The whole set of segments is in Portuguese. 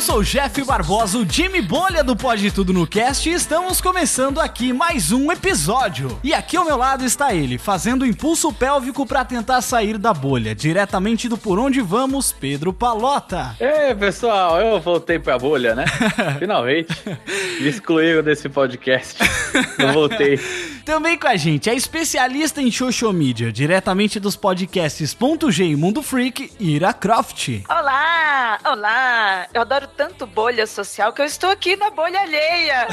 Eu sou o Jeff Barbosa, o Jimmy Bolha do Pode Tudo no Cast e estamos começando aqui mais um episódio. E aqui ao meu lado está ele, fazendo impulso pélvico para tentar sair da bolha, diretamente do Por Onde Vamos, Pedro Palota. Ei, pessoal, eu voltei pra bolha, né? Finalmente. Me excluíram desse podcast. Eu voltei. Também com a gente, a especialista em social media, diretamente dos podcasts Ponto G e Mundo Freak, Ira Croft. Olá, olá! Eu adoro tanto bolha social que eu estou aqui na bolha alheia.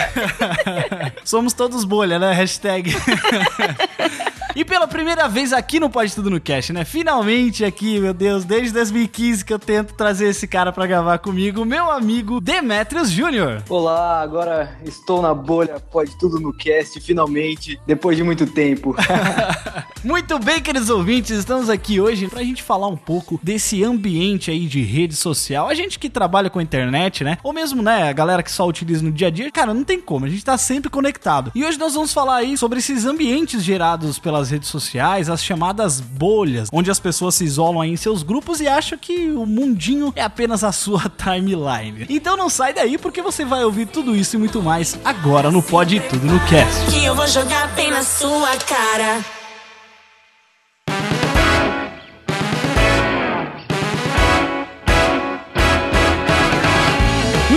Somos todos bolha, né? Hashtag. e pela primeira vez aqui no Pode Tudo no Cast, né? Finalmente aqui, meu Deus, desde 2015 que eu tento trazer esse cara pra gravar comigo, meu amigo Demetrius Jr. Olá, agora estou na bolha, pode tudo no cast, finalmente, depois de muito tempo. Muito bem, queridos ouvintes, estamos aqui hoje pra gente falar um pouco desse ambiente aí de rede social. A gente que trabalha com a internet, né? Ou mesmo, né, a galera que só utiliza no dia a dia, cara, não tem como, a gente tá sempre conectado. E hoje nós vamos falar aí sobre esses ambientes gerados pelas redes sociais, as chamadas bolhas, onde as pessoas se isolam aí em seus grupos e acham que o mundinho é apenas a sua timeline. Então não sai daí porque você vai ouvir tudo isso e muito mais agora no Pode Tudo no Cast. Que eu vou jogar bem na sua cara.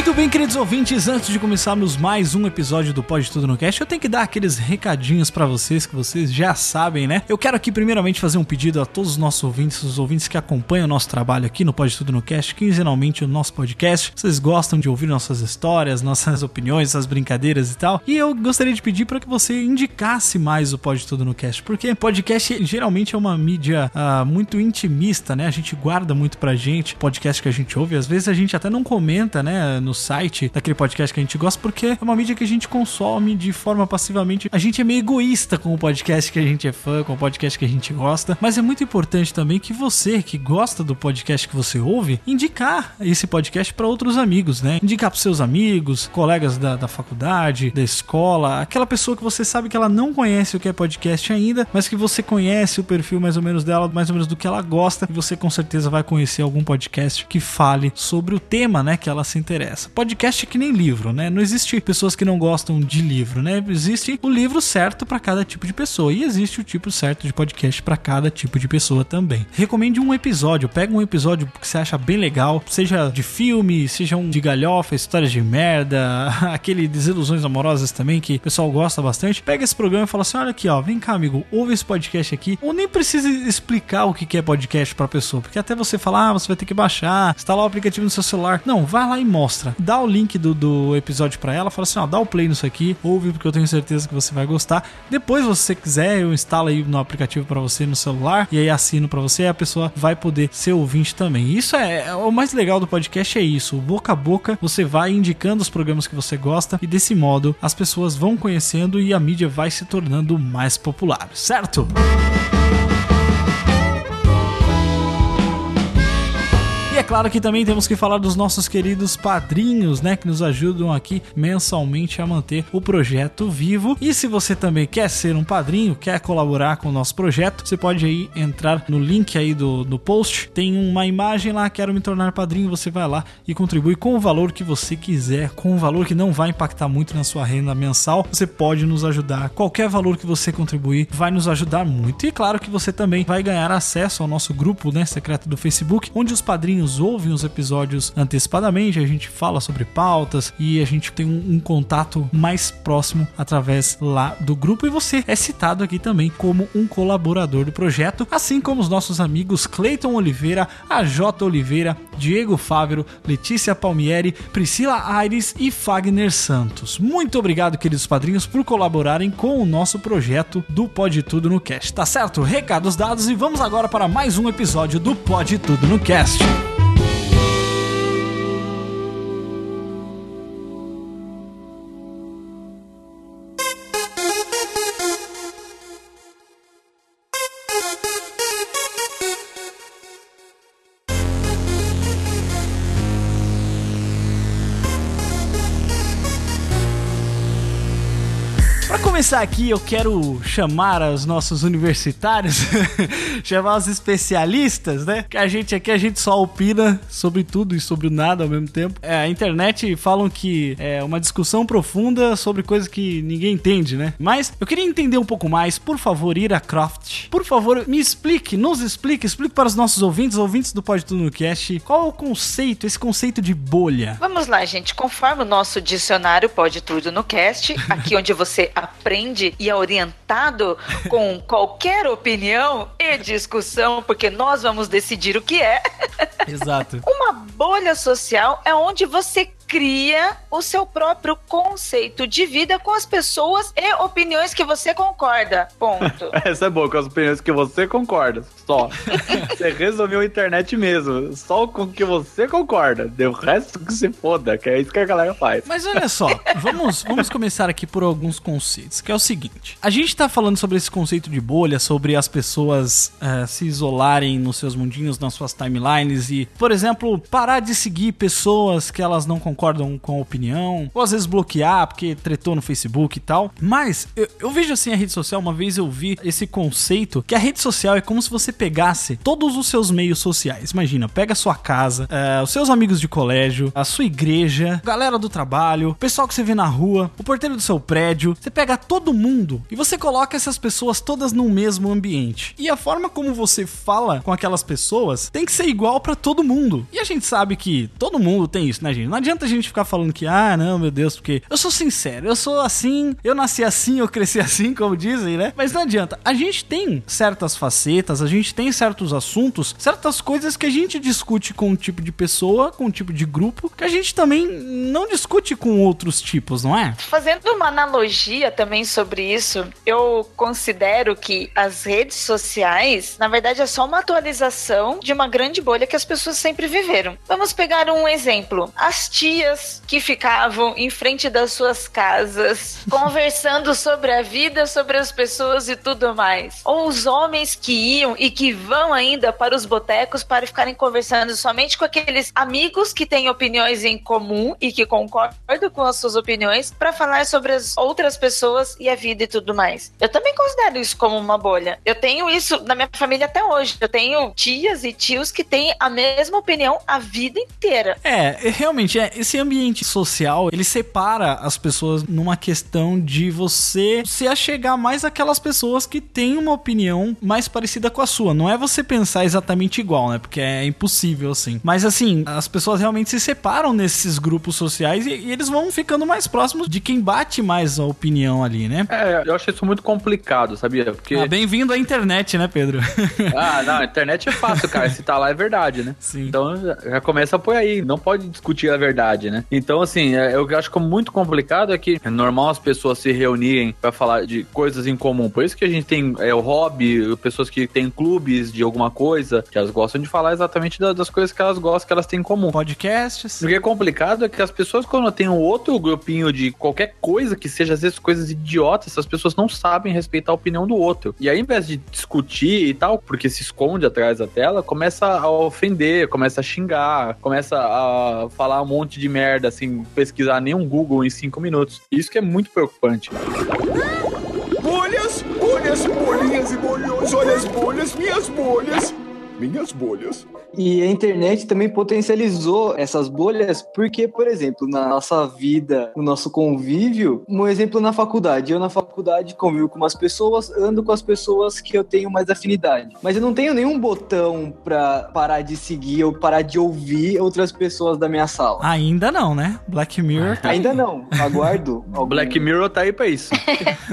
Muito bem, queridos ouvintes, antes de começarmos mais um episódio do Pode Tudo no Cast, eu tenho que dar aqueles recadinhos pra vocês que vocês já sabem, né? Eu quero aqui primeiramente fazer um pedido a todos os nossos ouvintes, os ouvintes que acompanham o nosso trabalho aqui no Pode Tudo no Cast, quinzenalmente o nosso podcast. Vocês gostam de ouvir nossas histórias, nossas opiniões, essas brincadeiras e tal. E eu gostaria de pedir para que você indicasse mais o Pode Tudo no Cast, porque podcast geralmente é uma mídia ah, muito intimista, né? A gente guarda muito pra gente, podcast que a gente ouve, às vezes a gente até não comenta, né, no site daquele podcast que a gente gosta, porque é uma mídia que a gente consome de forma passivamente. A gente é meio egoísta com o podcast que a gente é fã, com o podcast que a gente gosta, mas é muito importante também que você que gosta do podcast que você ouve, indicar esse podcast para outros amigos, né? Indicar pros seus amigos, colegas da, da faculdade, da escola, aquela pessoa que você sabe que ela não conhece o que é podcast ainda, mas que você conhece o perfil mais ou menos dela, mais ou menos do que ela gosta, e você com certeza vai conhecer algum podcast que fale sobre o tema, né, que ela se interessa. Podcast é que nem livro, né? Não existe pessoas que não gostam de livro, né? Existe o livro certo para cada tipo de pessoa e existe o tipo certo de podcast para cada tipo de pessoa também. Recomende um episódio, pega um episódio que você acha bem legal, seja de filme, seja um de galhofa, histórias de merda, aquele desilusões amorosas também que o pessoal gosta bastante. Pega esse programa e fala assim: olha aqui, ó, vem cá, amigo, ouve esse podcast aqui. Ou nem precisa explicar o que é podcast pra pessoa, porque até você falar, ah, você vai ter que baixar, instalar o aplicativo no seu celular. Não, vai lá e mostra. Dá o link do, do episódio pra ela, fala assim: ó, dá o play nisso aqui, ouve porque eu tenho certeza que você vai gostar. Depois, se você quiser, eu instalo aí no aplicativo pra você no celular e aí assino pra você e a pessoa vai poder ser ouvinte também. Isso é, é o mais legal do podcast é isso, boca a boca, você vai indicando os programas que você gosta e desse modo as pessoas vão conhecendo e a mídia vai se tornando mais popular, certo? É claro que também temos que falar dos nossos queridos padrinhos, né, que nos ajudam aqui mensalmente a manter o projeto vivo. E se você também quer ser um padrinho, quer colaborar com o nosso projeto, você pode aí entrar no link aí do, do post. Tem uma imagem lá, quero me tornar padrinho, você vai lá e contribui com o valor que você quiser, com um valor que não vai impactar muito na sua renda mensal. Você pode nos ajudar. Qualquer valor que você contribuir vai nos ajudar muito. E claro que você também vai ganhar acesso ao nosso grupo, né, secreto do Facebook, onde os padrinhos ouvem os episódios antecipadamente, a gente fala sobre pautas e a gente tem um, um contato mais próximo através lá do grupo. E você é citado aqui também como um colaborador do projeto, assim como os nossos amigos Cleiton Oliveira, AJ Oliveira, Diego Fávero, Letícia Palmieri, Priscila Aires e Fagner Santos. Muito obrigado, queridos padrinhos, por colaborarem com o nosso projeto do Pode Tudo no Cast. Tá certo? Recados dados e vamos agora para mais um episódio do Pode Tudo no Cast. Começar aqui, eu quero chamar os nossos universitários, chamar os especialistas, né? Que a gente aqui, a gente só opina sobre tudo e sobre o nada ao mesmo tempo. É, a internet falam que é uma discussão profunda sobre coisas que ninguém entende, né? Mas eu queria entender um pouco mais, por favor, Ira Croft. Por favor, me explique, nos explique, explique para os nossos ouvintes, ouvintes do Pode Tudo no Cast, qual é o conceito, esse conceito de bolha. Vamos lá, gente. Conforme o nosso dicionário Pode Tudo no Cast, aqui onde você aprende e é orientado com qualquer opinião e discussão, porque nós vamos decidir o que é. Exato. Uma bolha social é onde você cria o seu próprio conceito de vida com as pessoas e opiniões que você concorda. Ponto. Essa é boa, com as opiniões que você concorda. Só. você resolveu a internet mesmo. Só com o que você concorda. Deu o resto que se foda, que é isso que a galera faz. Mas olha só, vamos, vamos começar aqui por alguns conceitos, que é o seguinte. A gente tá falando sobre esse conceito de bolha, sobre as pessoas eh, se isolarem nos seus mundinhos, nas suas timelines e, por exemplo, parar de seguir pessoas que elas não concordam com a opinião, ou às vezes bloquear porque tretou no Facebook e tal. Mas eu, eu vejo assim a rede social, uma vez eu vi esse conceito que a rede social é como se você pegasse todos os seus meios sociais. Imagina, pega a sua casa, eh, os seus amigos de colégio, a sua igreja, galera do trabalho, o pessoal que você vê na rua, o porteiro do seu prédio. Você pega todo mundo e você coloca essas pessoas todas no mesmo ambiente. E a forma como você fala com aquelas pessoas tem que ser igual pra todo mundo. E a gente sabe que todo mundo tem isso, né, gente? Não adianta a gente ficar falando que, ah, não, meu Deus, porque eu sou sincero, eu sou assim, eu nasci assim, eu cresci assim, como dizem, né? Mas não adianta. A gente tem certas facetas, a gente tem certos assuntos, certas coisas que a gente discute com um tipo de pessoa, com um tipo de grupo, que a gente também não discute com outros tipos, não é? Fazendo uma analogia também sobre isso, eu considero que as redes sociais, na verdade, é só uma atualização de uma grande bolha que as pessoas sempre viveram. Vamos pegar um exemplo. As tias que ficavam em frente das suas casas, conversando sobre a vida, sobre as pessoas e tudo mais. Ou os homens que iam e que vão ainda para os botecos para ficarem conversando somente com aqueles amigos que têm opiniões em comum e que concordam com as suas opiniões para falar sobre as outras pessoas e a vida e tudo mais. Eu também considero isso como uma bolha. Eu tenho isso na minha família até hoje. Eu tenho tias e tios que têm a mesma opinião a vida inteira. É, é, realmente, é, esse ambiente social, ele separa as pessoas numa questão de você se achegar mais àquelas pessoas que têm uma opinião mais parecida com a sua. Não é você pensar exatamente igual, né? Porque é impossível, assim. Mas, assim, as pessoas realmente se separam nesses grupos sociais e, e eles vão ficando mais próximos de quem bate mais a opinião ali, né? É, eu acho isso muito complicado, sabia? Porque. Ah, Bem-vindo à internet, né, Pedro? Ah, não, a internet é fácil, cara. Se tá lá é verdade, né? Sim. Então já começa por aí. Não pode discutir a verdade, né? Então, assim, é, eu acho que é muito complicado é que é normal as pessoas se reunirem pra falar de coisas em comum. Por isso que a gente tem é, o hobby, pessoas que têm clubes de alguma coisa, que elas gostam de falar exatamente da- das coisas que elas gostam, que elas têm em comum. Podcasts. O que é complicado é que as pessoas, quando tem um outro grupinho de qualquer coisa que seja, às vezes, coisas idiotas, essas pessoas não sabem respeitar a opinião do outro. E aí, ao invés de discutir e tal, porque se esconde atrás da tela, começa a ofender, começa a xingar, começa a falar um monte de merda, sem pesquisar nem um Google em cinco minutos. Isso que é muito preocupante. Bolhas, bolhas, bolinhas e bolhões. Olha as bolhas, minhas bolhas. Minhas bolhas. E a internet também potencializou essas bolhas, porque, por exemplo, na nossa vida, no nosso convívio, um exemplo na faculdade. Eu, na faculdade, convivo com umas pessoas, ando com as pessoas que eu tenho mais afinidade. Mas eu não tenho nenhum botão pra parar de seguir ou parar de ouvir outras pessoas da minha sala. Ainda não, né? Black Mirror tá Ainda não, aguardo. O algum- Black Mirror tá aí pra isso.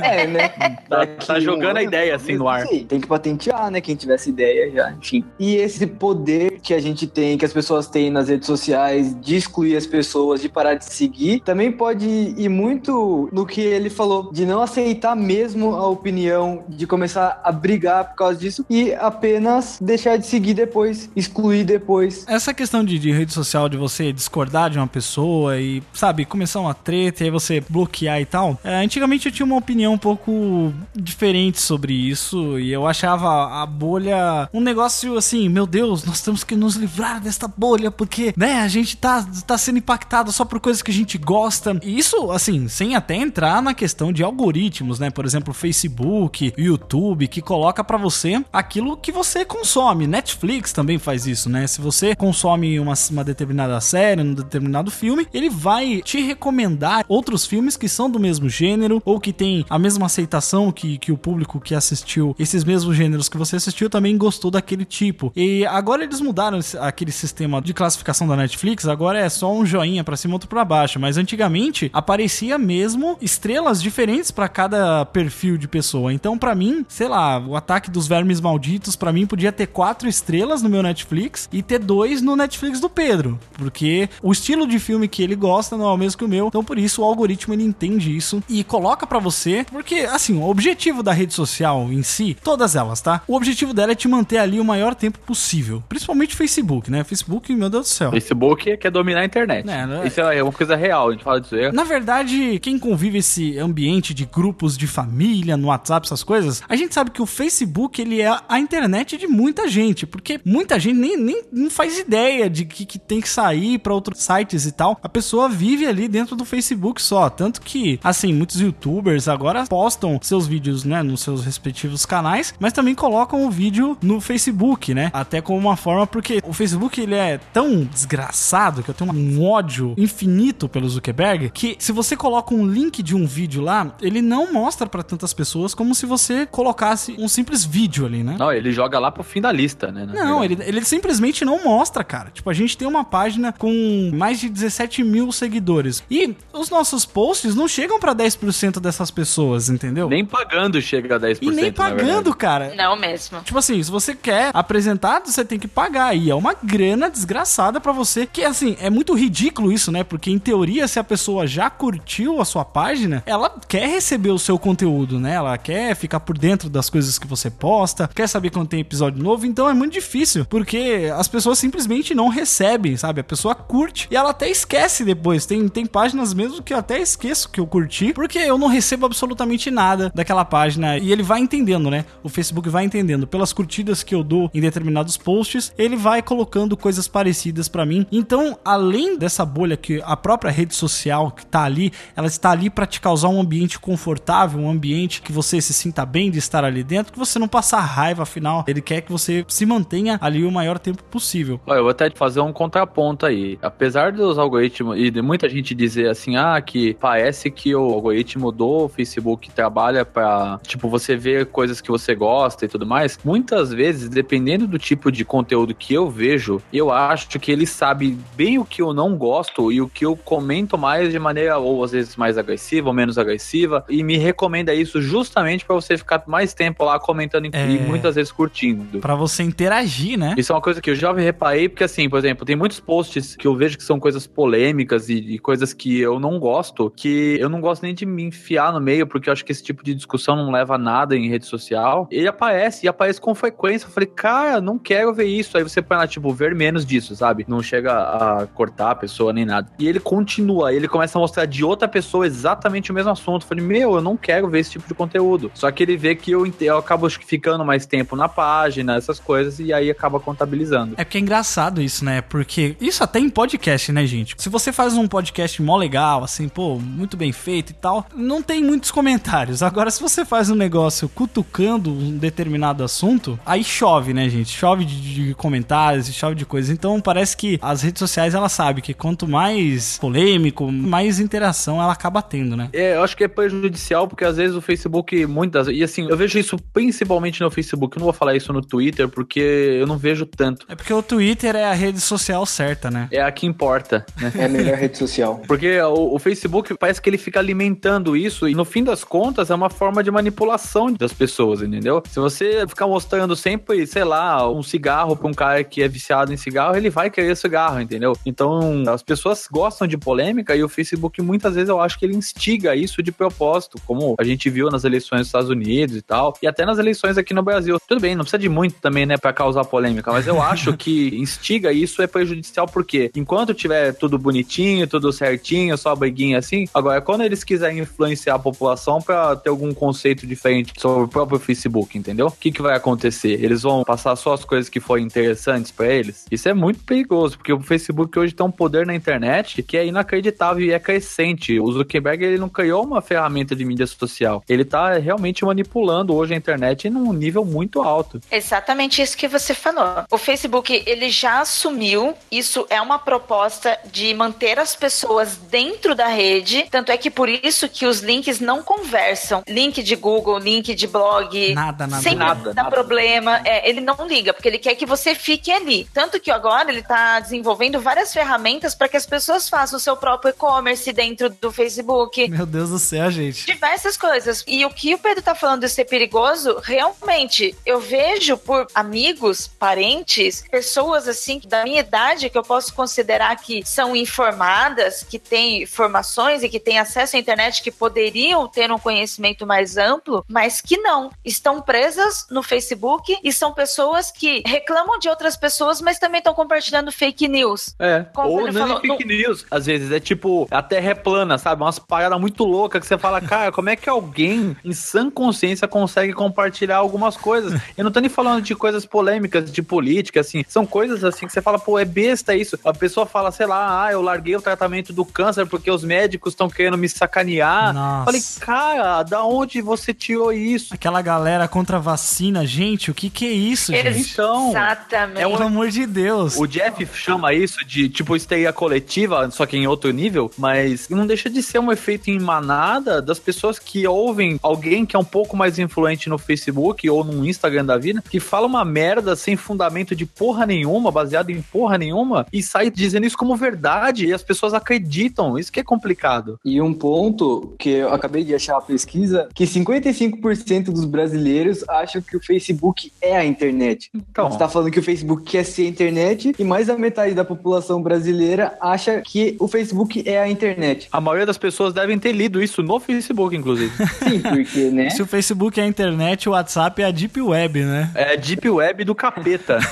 É, né? Tá- tá um jogando a ano, ideia, assim, no ar. Sim, tem que patentear, né? Quem tivesse ideia já, enfim. E esse poder que a gente tem, que as pessoas têm nas redes sociais, de excluir as pessoas, de parar de seguir, também pode ir muito no que ele falou, de não aceitar mesmo a opinião, de começar a brigar por causa disso e apenas deixar de seguir depois, excluir depois. Essa questão de, de rede social, de você discordar de uma pessoa e, sabe, começar uma treta e aí você bloquear e tal. é, antigamente eu tinha uma opinião um pouco diferente sobre isso e eu achava a bolha um negócio assim, meu Deus, nós temos que nos livrar desta bolha porque, né, a gente tá, tá sendo impactado só por coisas que a gente gosta. E isso, assim, sem até entrar na questão de algoritmos, né? Por exemplo, Facebook, YouTube, que coloca pra você aquilo que você consome. Netflix também faz isso, né? Se você consome uma, uma determinada série, um determinado filme, ele vai te recomendar outros filmes que são do mesmo gênero ou que tem a mesma aceitação que, que o público que assistiu esses mesmos gêneros que você assistiu também gostou daquele tipo. E agora eles mudaram aquele sistema de classificação da Netflix, agora é só um joinha pra cima outro pra baixo, mas antigamente aparecia mesmo estrelas diferentes pra cada perfil de pessoa. Então pra mim, sei lá, o ataque dos vermes malditos pra mim podia ter quatro estrelas no meu Netflix e ter dois no Netflix do Pedro, porque o estilo de filme que ele gosta não é o mesmo que o meu. Então por isso o algoritmo ele entende isso e coloca pra você, porque assim, o objetivo da rede social em si, todas elas, tá? O objetivo dela é te manter ali o maior tempo possível, principalmente Facebook, né? Facebook, meu Deus do céu. Facebook quer dominar a internet. É, né? Isso é uma coisa real, a gente fala disso aí. Na verdade, quem convive esse ambiente de grupos de família, no WhatsApp, essas coisas, a gente sabe que o Facebook, ele é a internet de muita gente, porque muita gente nem, nem não faz ideia de que, que tem que sair pra outros sites e tal. A pessoa vive ali dentro do Facebook só, tanto que, assim, muitos youtubers agora postam seus vídeos, né, nos seus respectivos canais, mas também colocam o vídeo no Facebook, né? Até como uma forma, porque o Facebook, ele é tão desgraçado que eu tenho um ódio infinito pelo Zuckerberg, que se você coloca um link de um vídeo lá, ele não mostra pra tantas pessoas como se você colocasse um simples vídeo ali, né? Não, ele joga lá pro fim da lista, né? Não, ele, ele simplesmente não mostra, cara. Tipo, a gente tem uma página com mais de 17 mil seguidores. E os nossos posts não chegam pra 10% dessas pessoas, entendeu? Nem pagando chega a 10%. e nem pagando, cara. Não mesmo. Tipo assim, se você quer apresentar, você tem que pagar. E é uma grana desgraçada pra você. Que assim, é muito ridículo isso, né? Porque em teoria, se a pessoa já curtiu a sua página, ela quer receber o seu conteúdo, né? Ela quer ficar por dentro das coisas que você posta, quer saber quando tem episódio novo. Então é muito difícil, porque as pessoas simplesmente não recebem, sabe? A pessoa curte e ela até esquece depois. Tem, tem páginas mesmo que eu até esqueço que eu curti, porque eu não recebo absolutamente nada daquela página. E ele vai entendendo, né? O Facebook vai entendendo. Pelas curtidas que eu dou em determinados posts, ele vai colocando coisas parecidas pra mim. Então, além dessa bolha que a própria rede social que tá ali, ela está ali pra te causar um ambiente confortável, um ambiente que você se sinta bem de estar ali dentro, que você não passa raiva, afinal, ele quer que você se mantenha ali o maior tempo possível. Olha, eu vou até fazer um contraponto aí. Apesar dos algoritmos e de muita gente dizer assim, ah, que parece que o algoritmo do Facebook trabalha pra, tipo, você ver coisas que você gosta e tudo mais, muitas vezes, dependendo do tipo de conteúdo que eu vejo, eu acho que ele sabe bem o que eu não gosto e o que eu comento mais de maneira, ou às vezes mais agressiva ou menos agressiva, e me recomenda isso justamente pra você ficar mais tempo lá comentando e É. muitas vezes curtindo. Pra você interagir, né? Isso é uma coisa que eu já reparei, porque assim, por exemplo, tem muitos posts que eu vejo que são coisas polêmicas e, e coisas que eu não gosto, que eu não gosto nem de me enfiar no meio, porque eu acho que esse tipo de discussão não leva a nada em rede social. Ele aparece, e aparece com frequência. Eu falei, cara, não quero ver isso. Aí você põe lá, tipo, ver menos disso, sabe? Não chega a cortar a pessoa nem nada. E ele continua, ele começa a mostrar de outra pessoa exatamente o mesmo assunto. Eu falei, meu, eu não quero ver esse tipo de conteúdo. Só que ele vê que eu, eu acabo ficando mais tempo na página, essas coisas, e aí acaba contabilizando. É porque é engraçado isso, né? Porque isso até em podcast, né, gente? Se você faz um podcast mó legal, assim, pô, muito bem feito e tal, não tem muitos comentários. Agora, se você faz um negócio cutucando um determinado assunto, aí chove, né, gente? Chove de, de comentários, tipo de coisa. Então parece que as redes sociais ela sabe que quanto mais polêmico, mais interação ela acaba tendo, né? É, eu acho que é prejudicial, porque às vezes o Facebook, muitas. E assim, eu vejo isso principalmente no Facebook. Eu não vou falar isso no Twitter, porque eu não vejo tanto. É porque o Twitter é a rede social certa, né? É a que importa, né? É a melhor rede social. Porque o, o Facebook parece que ele fica alimentando isso e no fim das contas é uma forma de manipulação das pessoas, entendeu? Se você ficar mostrando sempre, sei lá, um cigarro pra um cara que é viciado em cigarro, ele vai querer cigarro, entendeu? Então as pessoas gostam de polêmica e o Facebook muitas vezes eu acho que ele instiga isso de propósito, como a gente viu nas eleições dos Estados Unidos e tal, e até nas eleições aqui no Brasil. Tudo bem, não precisa de muito também, né, pra causar polêmica, mas eu acho que instiga isso é prejudicial porque enquanto tiver tudo bonitinho, tudo certinho, só briguinha assim, agora quando eles quiserem influenciar a população pra ter algum conceito diferente sobre o próprio Facebook, entendeu? O que, que vai acontecer? Eles vão passar só as coisas que forem interessantes pra eles? Isso é muito perigoso, porque o Facebook hoje tem um poder na internet que é inacreditável e é crescente. O Zuckerberg ele não criou uma ferramenta de mídia social. Ele tá realmente manipulando hoje a internet num nível muito alto. Exatamente isso que você falou. O Facebook, ele já assumiu, isso é uma proposta de manter as pessoas dentro da rede, tanto é que por isso que os links não conversam. Link de Google, link de blog, Nada, nada. sempre Nada, dá nada. problema. É, ele não liga, porque ele quer que você fique ali. Tanto que agora ele tá desenvolvendo várias ferramentas para que as pessoas façam o seu próprio e-commerce dentro do Facebook Meu Deus do céu, gente. diversas coisas. E o que o Pedro tá falando de ser perigoso, realmente, eu vejo por amigos, parentes, pessoas assim da minha idade que eu posso considerar que são informadas, que têm informações e que têm acesso à internet, que poderiam ter um conhecimento mais amplo, mas que não. Estão presas no Facebook e são pessoas que reclamam de outras pessoas, mas também estão compartilhando fake news. É. Como Ou não é falou, fake news. Às vezes é tipo, a terra é plana, sabe? Umas paradas muito loucas que você fala, cara, como é que alguém em sã consciência consegue compartilhar algumas coisas? Eu não tô nem falando de coisas polêmicas, de política, assim. São coisas assim que você fala, pô, é besta isso. A pessoa fala, sei lá, ah, eu larguei o tratamento do câncer porque os médicos estão querendo me sacanear. Nossa. Falei, cara, da onde você tirou isso? Aquela galera contra a vacina, gente, o que que é isso, gente? Então, Exatamente. é um Pelo amor de Deus. O Jeff chama isso de tipo histeria coletiva, só que em outro nível, mas não deixa de ser um efeito em manada das pessoas que ouvem alguém que é um pouco mais influente no Facebook ou no Instagram da vida, que fala uma merda sem fundamento de porra nenhuma, baseado em porra nenhuma, e sai dizendo isso como verdade, e as pessoas acreditam. Isso que é complicado. E um ponto que eu acabei de achar a pesquisa, que 55% dos brasileiros acham que o Facebook é a internet. Então, Você tá falando que o Facebook quer ser a internet e mais da metade da população brasileira acha que o Facebook é a internet. a maioria das pessoas devem ter lido isso no Facebook, inclusive. Sim, porque, né? Se o Facebook é a internet, o WhatsApp é a Deep Web, né? É Deep Web do capeta.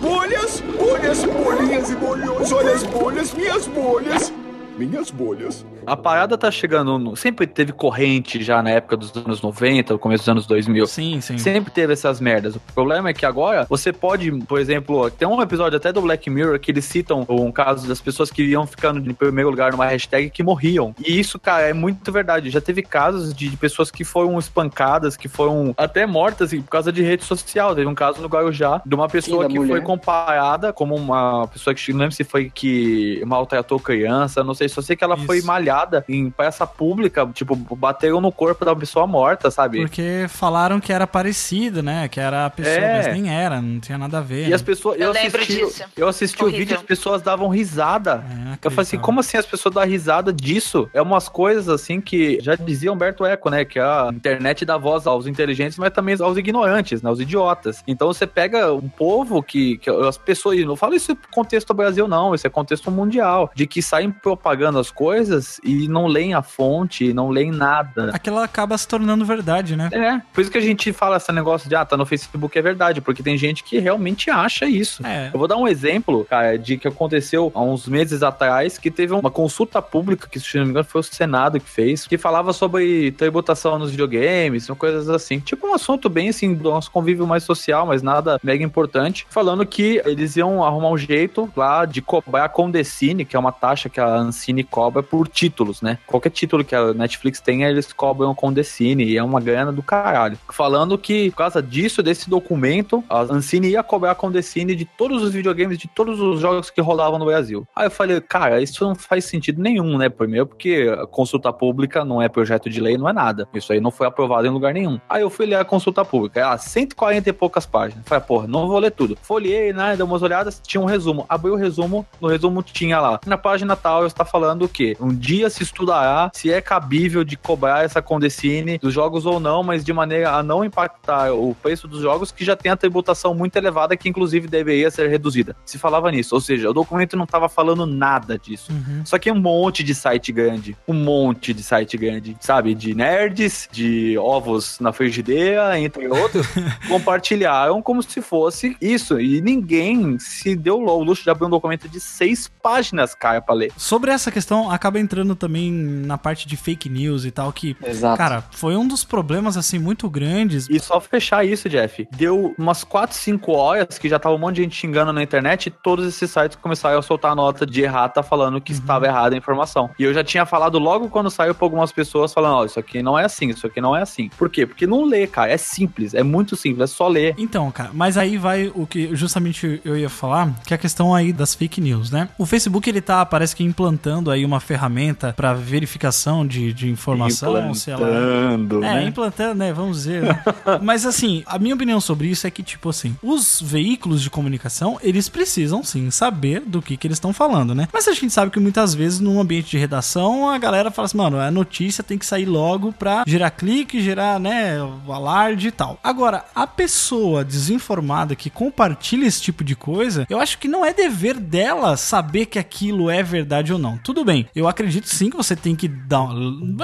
Bolhas, bolhas, bolinhas e bolhões. Olha as bolhas, minhas bolhas. Minhas bolhas. A parada tá chegando. no- Sempre teve corrente já na época dos anos 90, no começo dos anos 2000. Sim, sim. Sempre teve essas merdas. O problema é que agora você pode, por exemplo, tem um episódio até do Black Mirror que eles citam um caso das pessoas que iam ficando em primeiro lugar numa hashtag que morriam. E isso, cara, é muito verdade. Já teve casos de, pessoas que foram espancadas, que foram até mortas assim, por causa de rede social. Teve um caso no Guarujá de uma pessoa que mulher. foi comparada como uma pessoa que não lembro se foi que maltratou criança, não sei, só sei que ela Isso. foi malhada em praça pública, tipo, bateram no corpo da pessoa morta, sabe? Porque falaram que era parecido, né? Que era a pessoa, É. mas nem era, não tinha nada a ver. E as né? pessoas. Eu Eu, lembro assisti, disso. eu assisti o Horrível. vídeo e as pessoas davam risada. É, Eu falei assim, como assim as pessoas dão risada disso? É umas coisas assim que já dizia Humberto Eco, né? Que a internet dá voz aos inteligentes, mas também aos ignorantes, né? Aos idiotas. Então você pega um povo que, que as pessoas. e Não falo isso contexto Brasil, não. Isso é contexto mundial. De que saem propagando as coisas e não leem a fonte, não leem nada. Aquilo acaba se tornando verdade, né? É, por isso que a gente fala esse negócio de, ah, tá no Facebook é verdade, porque tem gente que realmente acha isso. É. Eu vou dar um exemplo, cara, de que aconteceu há uns meses atrás, que teve uma consulta pública, que se não me engano foi o Senado que fez, que falava sobre tributação nos videogames, coisas assim. Tipo um assunto bem assim, do nosso convívio mais social, mas nada mega importante. Falando que eles iam arrumar um jeito lá de cobrar a Condecine, que é uma taxa que a Ancine cobra por título. títulos, né? Qualquer título que a Netflix tenha, eles cobram com Decine e é uma grana do caralho. Falando que, por causa disso, desse documento, a Ancine ia cobrar com Decine de todos os videogames, de todos os jogos que rolavam no Brasil. Aí eu falei, cara, isso não faz sentido nenhum, né? Primeiro, porque consulta pública não é projeto de lei, não é nada. Isso aí não foi aprovado em lugar nenhum. Aí eu fui ler a consulta pública, ah, 140 e poucas páginas. Falei, porra, não vou ler tudo. Folhei, né? Dei umas olhadas, tinha um resumo. Abri o resumo, no resumo tinha lá. Na página tal, está falando o quê? Um dia se estudará se é cabível de cobrar essa Condecine dos jogos ou não, mas de maneira a não impactar o preço dos jogos que já tem a tributação muito elevada, que inclusive deveria ser reduzida. Se falava nisso. Ou seja, o documento não estava falando nada disso. Uhum. Só que um monte de site grande, um monte de site grande, sabe? De nerds, de ovos na frigideira, entre outros, compartilharam como se fosse isso. E ninguém se deu o luxo de abrir um documento de seis páginas, cara, pra ler. Sobre essa questão, acaba entrando também na parte de fake news e tal, que, Exato. cara, foi um dos problemas, assim, muito grandes. E só fechar isso, Jeff, deu umas 4, 5 horas que já tava um monte de gente xingando na internet e todos esses sites começaram a soltar nota de errata falando que estava errada a informação. E eu já tinha falado logo quando saiu pra algumas pessoas falando, ó, isso aqui não é assim, isso aqui não é assim. Por quê? Porque não lê, cara, é simples, é muito simples, é só ler. Então, cara, mas aí vai o que justamente eu ia falar, que é a questão aí das fake news, né? O Facebook, ele tá, parece que implantando aí uma ferramenta pra verificação de, de informação, sei lá. Implantando, É, né? implantando, né? Vamos dizer. né? Mas assim, a minha opinião sobre isso é que, tipo assim, os veículos de comunicação, eles precisam sim saber do que, que eles estão falando, né? Mas a gente sabe que muitas vezes num ambiente de redação, a galera fala assim, mano, a notícia tem que sair logo pra gerar clique, gerar, né, alarde e tal. Agora, a pessoa desinformada que compartilha esse tipo de coisa, eu acho que não é dever dela saber que aquilo é verdade ou não. Tudo bem, eu acredito sim que você tem que dar uma,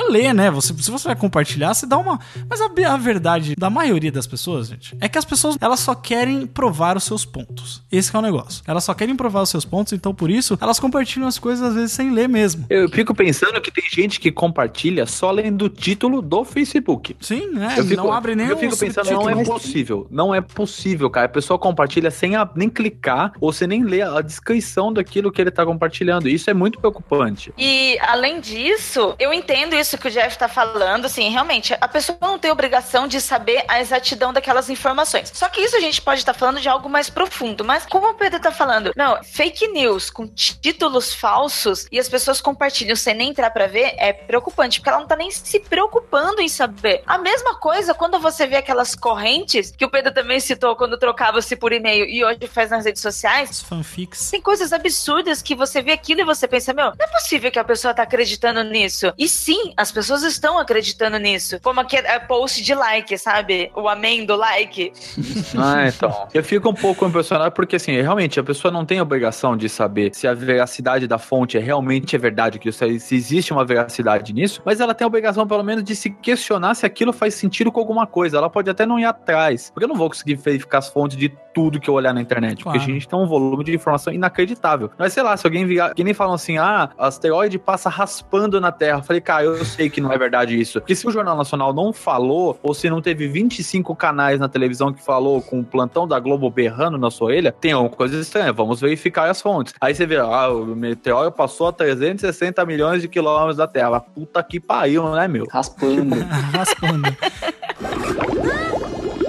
ler, né? Você, se você vai compartilhar, você dá uma. Mas a, a verdade da maioria das pessoas, gente, é que as pessoas elas só querem provar os seus pontos. Esse que é o negócio. Elas só querem provar os seus pontos, então por isso elas compartilham as coisas às vezes sem ler mesmo. Eu fico pensando que tem gente que compartilha só lendo o título do Facebook. Sim, né? Eu fico, não abre nem eu fico pensando, não é possível. Não é possível, cara. A pessoa compartilha sem a- nem clicar ou sem nem ler a descrição daquilo que ele tá compartilhando. Isso é muito preocupante. E além disso, eu entendo isso que o Jeff tá falando, assim, realmente, a pessoa não tem obrigação de saber a exatidão daquelas informações. Só que isso a gente pode estar falando de algo mais profundo. Mas como o Pedro tá falando, não, fake news com títulos falsos e as pessoas compartilham sem nem entrar pra ver, é preocupante, porque ela não tá nem se preocupando em saber. A mesma coisa quando você vê aquelas correntes que o Pedro também citou quando trocava-se por e-mail e hoje faz nas redes sociais. Os fanfics. Tem coisas absurdas que você vê aquilo e você pensa, meu, não é possível que a pessoa tá acreditando nisso. E sim, as pessoas estão acreditando nisso. Como aquele é, post de like, sabe? O amém do like. Ah, então. Eu fico um pouco impressionado porque, assim, realmente, a pessoa não tem obrigação de saber se a veracidade da fonte é realmente é verdade, que se se existe uma veracidade nisso, mas ela tem a obrigação, pelo menos, de se questionar se aquilo faz sentido com alguma coisa. Ela pode até não ir atrás, porque eu não vou conseguir verificar as fontes de tudo que eu olhar na internet, porque Claro. a gente tem um volume de informação inacreditável. Mas sei lá, se alguém virar, que nem falam assim, ah, asteroide passa raspando na Terra. Eu falei, cara, eu sei que não é verdade isso. Porque se o Jornal Nacional não falou, ou se não teve 25 canais na televisão que falou com o plantão da Globo berrando na sua orelha, tem alguma coisa estranha. Vamos verificar as fontes. Aí você vê, ah, o meteoro passou a 360 milhões de quilômetros da Terra. Puta que pariu, né, meu? Raspando. Raspando.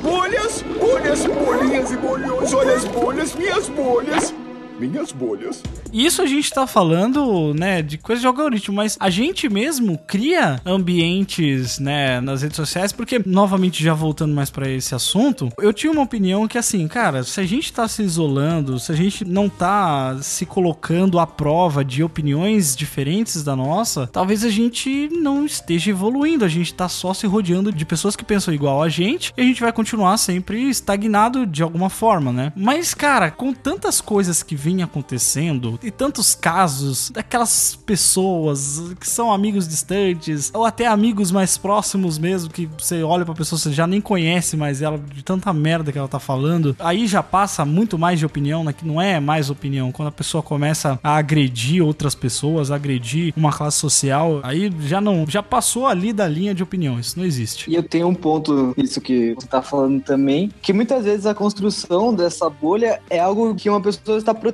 Bolhas, bolhas, bolinhas e bolhões. Olha as bolhas, minhas bolhas. Minhas bolhas. Isso a gente tá falando, né, de coisa de algoritmo, mas a gente mesmo cria ambientes, né, nas redes sociais, porque, novamente, já voltando mais pra esse assunto, eu tinha uma opinião que, assim, cara, se a gente tá se isolando, se a gente não tá se colocando à prova de opiniões diferentes da nossa, talvez a gente não esteja evoluindo, a gente tá só se rodeando de pessoas que pensam igual a gente, e a gente vai continuar sempre estagnado de alguma forma, né? Mas, cara, com tantas coisas que vêm acontecendo e tantos casos daquelas pessoas que são amigos distantes ou até amigos mais próximos mesmo que você olha pra pessoa você já nem conhece mais ela de tanta merda que ela tá falando, aí já passa muito mais de opinião, né? Que não é mais opinião. Quando a pessoa começa a agredir outras pessoas, agredir uma classe social, aí já não, já passou ali da linha de opinião. Isso não existe. E eu tenho um ponto nisso que você tá falando também, que muitas vezes a construção dessa bolha é algo que uma pessoa está protegendo.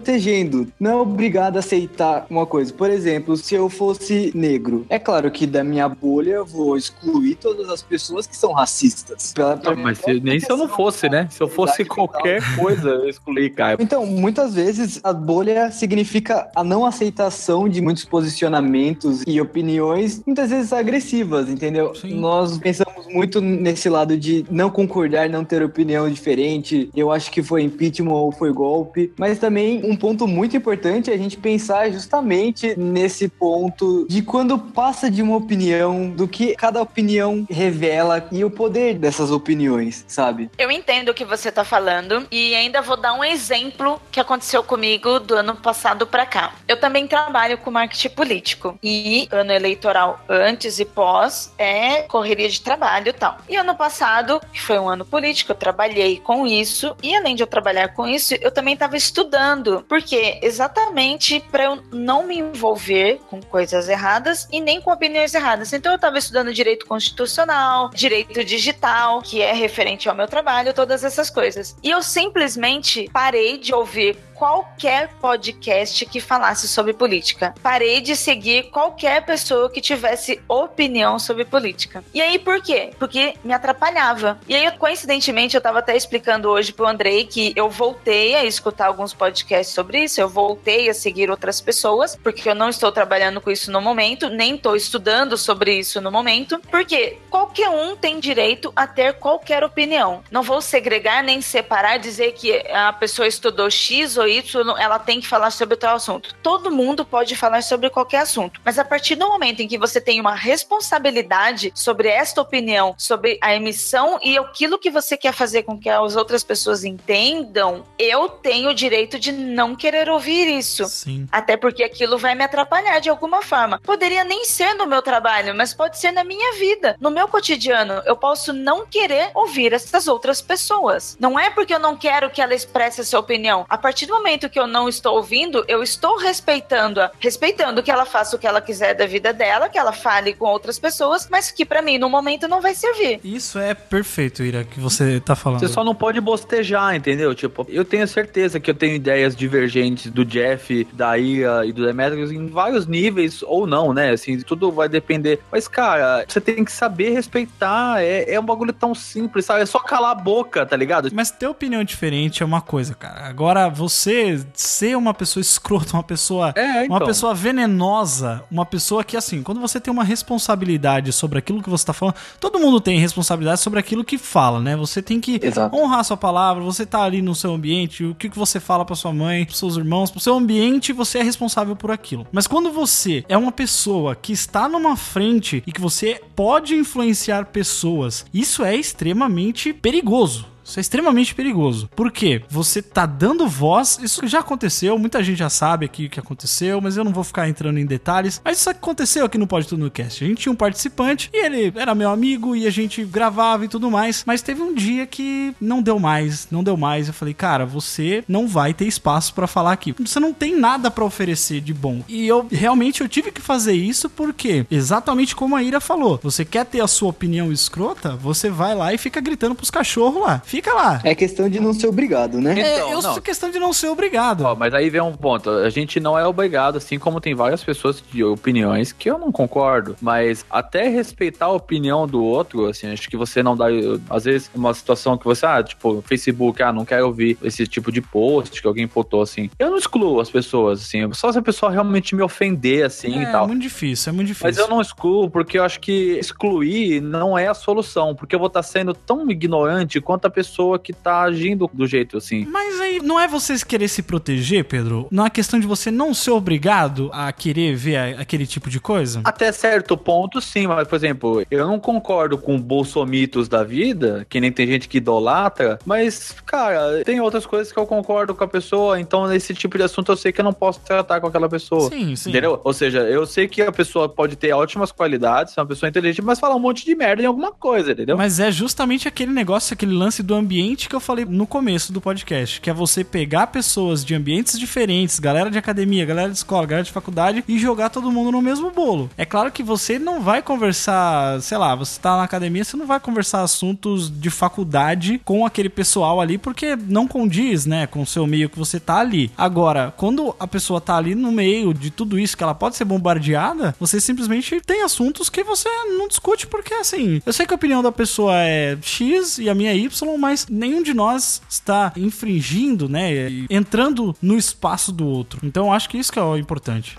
Não é obrigado a aceitar uma coisa. Por exemplo, se eu fosse negro, é claro que da minha bolha eu vou excluir todas as pessoas que são racistas. Pela- Não, mas se- nem se eu não fosse, né? Se eu fosse qualquer coisa, eu excluí, cara. Então, muitas vezes a bolha significa a não aceitação de muitos posicionamentos e opiniões, muitas vezes agressivas, entendeu? Sim. Nós pensamos muito nesse lado de não concordar, não ter opinião diferente. Eu acho que foi impeachment ou foi golpe, mas também um ponto muito importante é a gente pensar justamente nesse ponto de quando passa de uma opinião, do que cada opinião revela e o poder dessas opiniões, sabe? Eu entendo o que você tá falando e ainda vou dar um exemplo que aconteceu comigo do ano passado pra cá. Eu também trabalho com marketing político e ano eleitoral antes e pós é correria de trabalho e tal. E ano passado, que foi um ano político, eu trabalhei com isso e além de eu trabalhar com isso, eu também estava estudando, porque exatamente para eu não me envolver com coisas erradas e nem com opiniões erradas. Então eu estava estudando direito constitucional, direito digital, que é referente ao meu trabalho, todas essas coisas. E eu simplesmente parei de ouvir qualquer podcast que falasse sobre política. Parei de seguir qualquer pessoa que tivesse opinião sobre política. E aí por quê? Porque me atrapalhava. E aí, coincidentemente, eu tava até explicando hoje pro Andrei que eu voltei a escutar alguns podcasts sobre isso, eu voltei a seguir outras pessoas, porque eu não estou trabalhando com isso no momento, nem estou estudando sobre isso no momento, porque qualquer um tem direito a ter qualquer opinião. Não vou segregar nem separar, dizer que a pessoa estudou X ou Y, ela tem que falar sobre tal assunto. Todo mundo pode falar sobre qualquer assunto, mas a partir do momento em que você tem uma responsabilidade sobre esta opinião, sobre a emissão e aquilo que você quer fazer com que as outras pessoas entendam, eu tenho o direito de não querer ouvir isso. Sim. Até porque aquilo vai me atrapalhar de alguma forma. Poderia nem ser no meu trabalho, mas pode ser na minha vida, no meu cotidiano. Eu posso não querer ouvir essas outras pessoas. Não é porque eu não quero que ela expresse a sua opinião. A partir do momento que eu não estou ouvindo, eu estou respeitando-a, respeitando que ela faça o que ela quiser da vida dela, que ela fale com outras pessoas, mas que pra mim no momento não vai servir. Isso é perfeito, Ira, que você tá falando. Você só não pode bostejar, entendeu? Tipo, eu tenho certeza que eu tenho ideias divergentes do Jeff, da Ira e do Demetrius em vários níveis, ou não, né? Assim, tudo vai depender. Mas, cara, você tem que saber respeitar. É, é um bagulho tão simples, sabe? É só calar a boca, tá ligado? Mas ter opinião diferente é uma coisa, cara. Agora, você ser uma pessoa escrota, uma pessoa. É, então. Uma pessoa venenosa, uma pessoa que, assim, quando você tem uma responsabilidade sobre aquilo que você tá falando, todo mundo tem responsabilidade sobre aquilo que fala, né? Você tem que Exato. honrar a sua palavra, você tá ali no seu ambiente, o que, que você fala pra sua mãe, pros seus irmãos, pro seu ambiente, você é responsável por aquilo. Mas quando você é uma pessoa que está numa frente e que você pode influenciar pessoas, isso é extremamente perigoso. Isso é extremamente perigoso. Por quê? Você tá dando voz. Isso já aconteceu, muita gente já sabe aqui o que aconteceu, mas eu não vou ficar entrando em detalhes. Mas isso aconteceu aqui no Pode Tudo no Cast. A gente tinha um participante e ele era meu amigo e a gente gravava e tudo mais. Mas teve um dia que não deu mais, não deu mais. Eu falei, cara, você não vai ter espaço pra falar aqui. Você não tem nada pra oferecer de bom. E eu realmente eu tive que fazer isso porque, exatamente como a Ira falou, você quer ter a sua opinião escrota, você vai lá e fica gritando pros cachorros lá. Fica lá. É questão de não ser obrigado, né? É, Então, eu não. sou questão de não ser obrigado. Ó, mas aí vem um ponto. A gente não é obrigado, assim como tem várias pessoas de opiniões que eu não concordo. Mas até respeitar a opinião do outro, assim, acho que você não dá. Às vezes, uma situação que você, ah, tipo, Facebook, ah, não quero ouvir esse tipo de post que alguém postou, assim. Eu não excluo as pessoas, assim. Só se a pessoa realmente me ofender, assim é, e tal. muito difícil, é muito difícil. Mas eu não excluo porque eu acho que excluir não é a solução, porque eu vou estar sendo tão ignorante quanto a pessoa que tá agindo do jeito assim. Mas aí, não é você querer se proteger, Pedro? Não é questão de você não ser obrigado a querer ver aquele tipo de coisa? Até certo ponto, sim, mas, por exemplo, eu não concordo com bolsomitos da vida, que nem tem gente que idolatra, mas, cara, tem outras coisas que eu concordo com a pessoa, então nesse tipo de assunto eu sei que eu não posso tratar com aquela pessoa. Sim, sim. Entendeu? Ou seja, eu sei que a pessoa pode ter ótimas qualidades, é uma pessoa inteligente, mas falar um monte de merda em alguma coisa, entendeu? Mas é justamente aquele negócio, aquele lance do ambiente que eu falei no começo do podcast, que é você pegar pessoas de ambientes diferentes, galera de academia, galera de escola, galera de faculdade e jogar todo mundo no mesmo bolo. É claro que você não vai conversar, sei lá, você tá na academia, você não vai conversar assuntos de faculdade com aquele pessoal ali porque não condiz, né, com o seu meio que você tá ali. Agora, quando a pessoa tá ali no meio de tudo isso que ela pode ser bombardeada, você simplesmente tem assuntos que você não discute porque assim, eu sei que a opinião da pessoa é X e a minha é Y, mas nenhum de nós está infringindo, né, entrando no espaço do outro. Então, acho que isso que é o importante.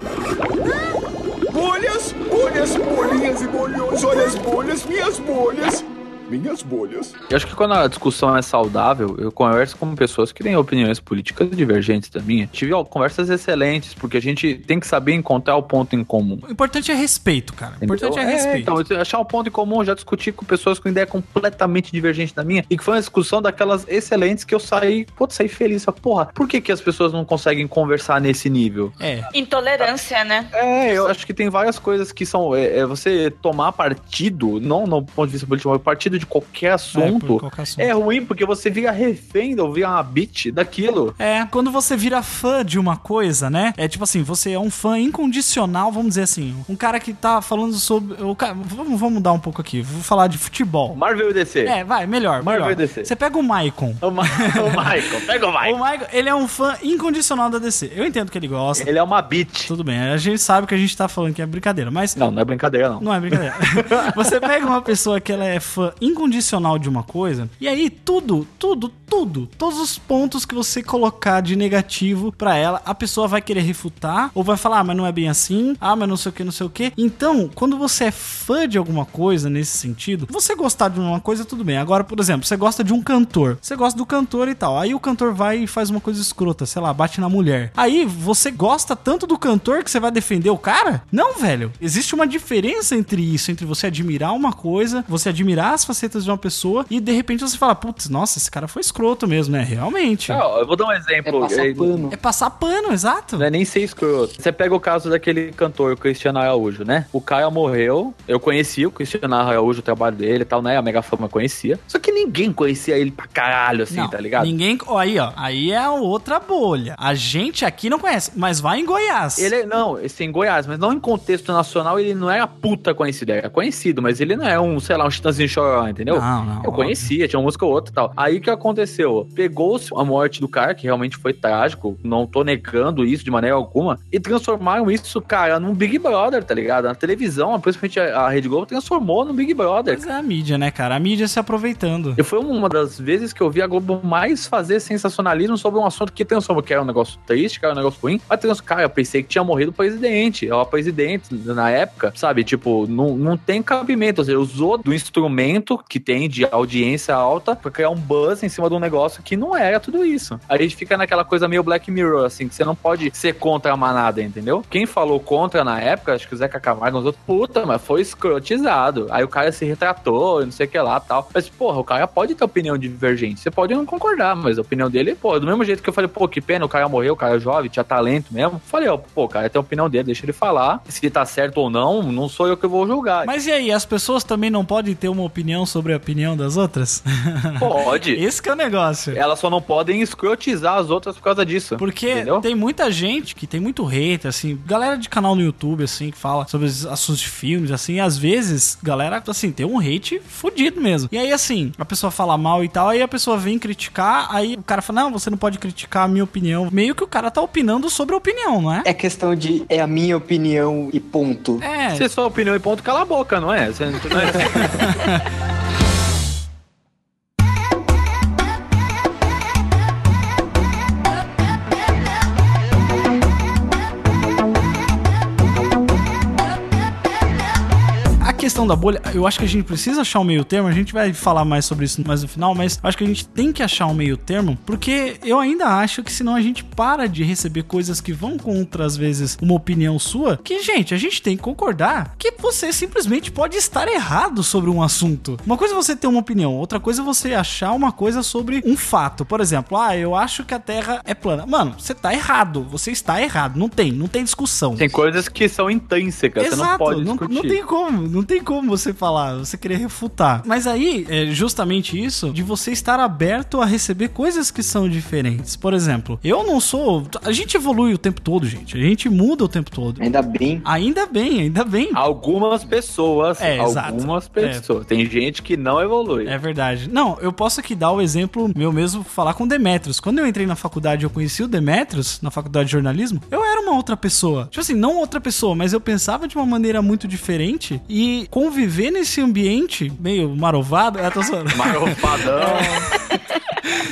Bolhas, bolhas, bolinhas e bolhões. Olha as bolhas, minhas bolhas. Minhas bolhas. Eu acho que quando a discussão é saudável, eu converso com pessoas que têm opiniões políticas divergentes da minha. Tive ó, conversas excelentes, porque a gente tem que saber encontrar o ponto em comum. O importante é respeito, cara. O importante é Entendeu? respeito. então, achar um ponto em comum, eu já discuti com pessoas com ideia completamente divergente da minha, e que foi uma discussão daquelas excelentes que eu saí, putz, saí feliz. Falei, Porra, por que, que as pessoas não conseguem conversar nesse nível? É. Intolerância, né? É, eu acho que tem várias coisas que são. É, é você tomar partido, não no ponto de vista político, mas partido de qualquer É, assunto. por qualquer assunto. É ruim porque você vira refém ou vira uma bitch daquilo. É, quando você vira fã de uma coisa, né? É tipo assim, você é um fã incondicional, vamos dizer assim. Um cara que tá falando sobre. O cara, vamos, vamos mudar um pouco aqui. Vou falar de futebol. Marvel e DC. É, vai, melhor. Marvel melhor. e DC. Você pega o Maicon. O, Ma o Michael, pega o O Michael. Maicon, ele é um fã incondicional da DC. Eu entendo que ele gosta. Ele é uma bitch. Tudo bem, a gente sabe que a gente tá falando que é brincadeira, mas Não, não é brincadeira, não. Não é brincadeira. Você pega uma pessoa que ela é fã incondicional de uma coisa, e aí tudo, tudo, tudo, todos os pontos que você colocar de negativo pra ela, a pessoa vai querer refutar, ou vai falar, ah, mas não é bem assim, ah, mas não sei o que, não sei o que. Então, quando você é fã de alguma coisa nesse sentido, você gostar de uma coisa, tudo bem. Agora, por exemplo, você gosta de um cantor, você gosta do cantor e tal, aí o cantor vai e faz uma coisa escrota, sei lá, bate na mulher. Aí você gosta tanto do cantor que você vai defender o cara? Não, velho. Existe uma diferença entre isso, entre você admirar uma coisa, você admirar as facetas de uma pessoa e de repente você fala, putz, nossa, esse cara foi escroto mesmo, né? Realmente. Não, eu vou dar um É exemplo. passar É- pano. É passar pano, exato. Não é nem ser escroto. Você pega o caso daquele cantor, o Cristiano Araújo, né? O cara morreu. Eu conhecia o Cristiano Araújo, o trabalho dele e tal, né? A Mega Fama conhecia. Só que ninguém conhecia ele pra caralho, assim, Não, tá ligado? Ninguém. ó, aí, ó. Aí é a outra bolha. A gente aqui não conhece, mas vai em Goiás. Ele é, não, esse é em Goiás, mas não em contexto nacional, ele não era puta conhecido, era conhecido, mas ele não é um, sei lá, um Chitãozinho Choró, entendeu? Não, não, Eu conhecia, tinha uma música ou outra e tal. Aí o que aconteceu? Pegou-se a morte do cara, que realmente foi trágico, não tô negando isso de maneira alguma, e transformaram isso, cara, num Big Brother, tá ligado? Na televisão, principalmente a, Rede Globo transformou no Big Brother. Mas é a mídia, né, cara? A mídia se aproveitando. E foi uma das vezes que eu vi a Globo mais fazer sensacionalismo sobre um assunto que transformou, que era um negócio triste, que era um negócio ruim. Mas, trans- cara, eu pensei que tinha morrido o presidente. Ela presidente na época, sabe? Tipo, não, não tem cabimento. Ou seja, usou do instrumento que tem de audiência alta pra criar um buzz em cima de um negócio que não era tudo isso. A gente fica naquela coisa meio Black Mirror, assim, que você não pode ser contra a manada, entendeu? Quem falou contra na época, acho que o Zeca Camargo, os outros, puta, mas foi escrotizado. Aí o cara se retratou, não sei o que lá tal. Mas, porra, o cara pode ter opinião divergente. Você pode não concordar, mas a opinião dele, pô, do mesmo jeito que eu falei, pô, que pena, o cara morreu, o cara é jovem, tinha talento mesmo. Falei, ó, pô, cara tem a opinião dele, deixa ele falar. Se tá certo ou não, não sou eu que vou julgar. Mas e aí, as pessoas também não podem ter uma opinião sobre a opinião das outras? pode. Esse que é o negócio. Elas só não podem escrotizar as outras por causa disso. Porque entendeu? tem muita gente que tem muito hater, assim, galera de canal no YouTube, assim, que fala sobre os assuntos de filmes, assim, e às vezes, galera, assim, tem um hate fudido mesmo. E aí, assim, a pessoa fala mal e tal, aí a pessoa vem criticar, aí o cara fala, não, você não pode criticar a minha opinião. Meio que o cara tá opinando sobre a opinião, não é? É questão de é a minha opinião e ponto. É. Se é sua opinião e ponto, cala a boca, não é? Você não não é? questão da bolha, eu acho que a gente precisa achar um meio termo, a gente vai falar mais sobre isso mais no final, mas acho que a gente tem que achar um meio termo, porque eu ainda acho que senão a gente para de receber coisas que vão contra, às vezes, uma opinião sua, que, gente, a gente tem que concordar que você simplesmente pode estar errado sobre um assunto. Uma coisa é você ter uma opinião, outra coisa é você achar uma coisa sobre um fato. Por exemplo, ah, eu acho que a Terra é plana. Mano, você tá errado, você está errado, não tem, não tem discussão. Tem coisas que são intrínsecas, você não pode não, discutir. não tem como, não tem como você falar, você querer refutar. Mas aí, é justamente isso de você estar aberto a receber coisas que são diferentes. Por exemplo, eu não sou. A gente evolui o tempo todo, gente. A gente muda o tempo todo. Ainda bem. Ainda bem, ainda bem. Algumas pessoas, É, exato. algumas pessoas. Tem gente que não evolui. É verdade. Não, eu posso aqui dar o exemplo meu mesmo, falar com o Demetrios. Quando eu entrei na faculdade, eu conheci o Demetrios, na faculdade de jornalismo, eu era uma outra pessoa. Tipo assim, não outra pessoa, mas eu pensava de uma maneira muito diferente e conviver nesse ambiente meio marovado. É, tô zoando. Marofadão.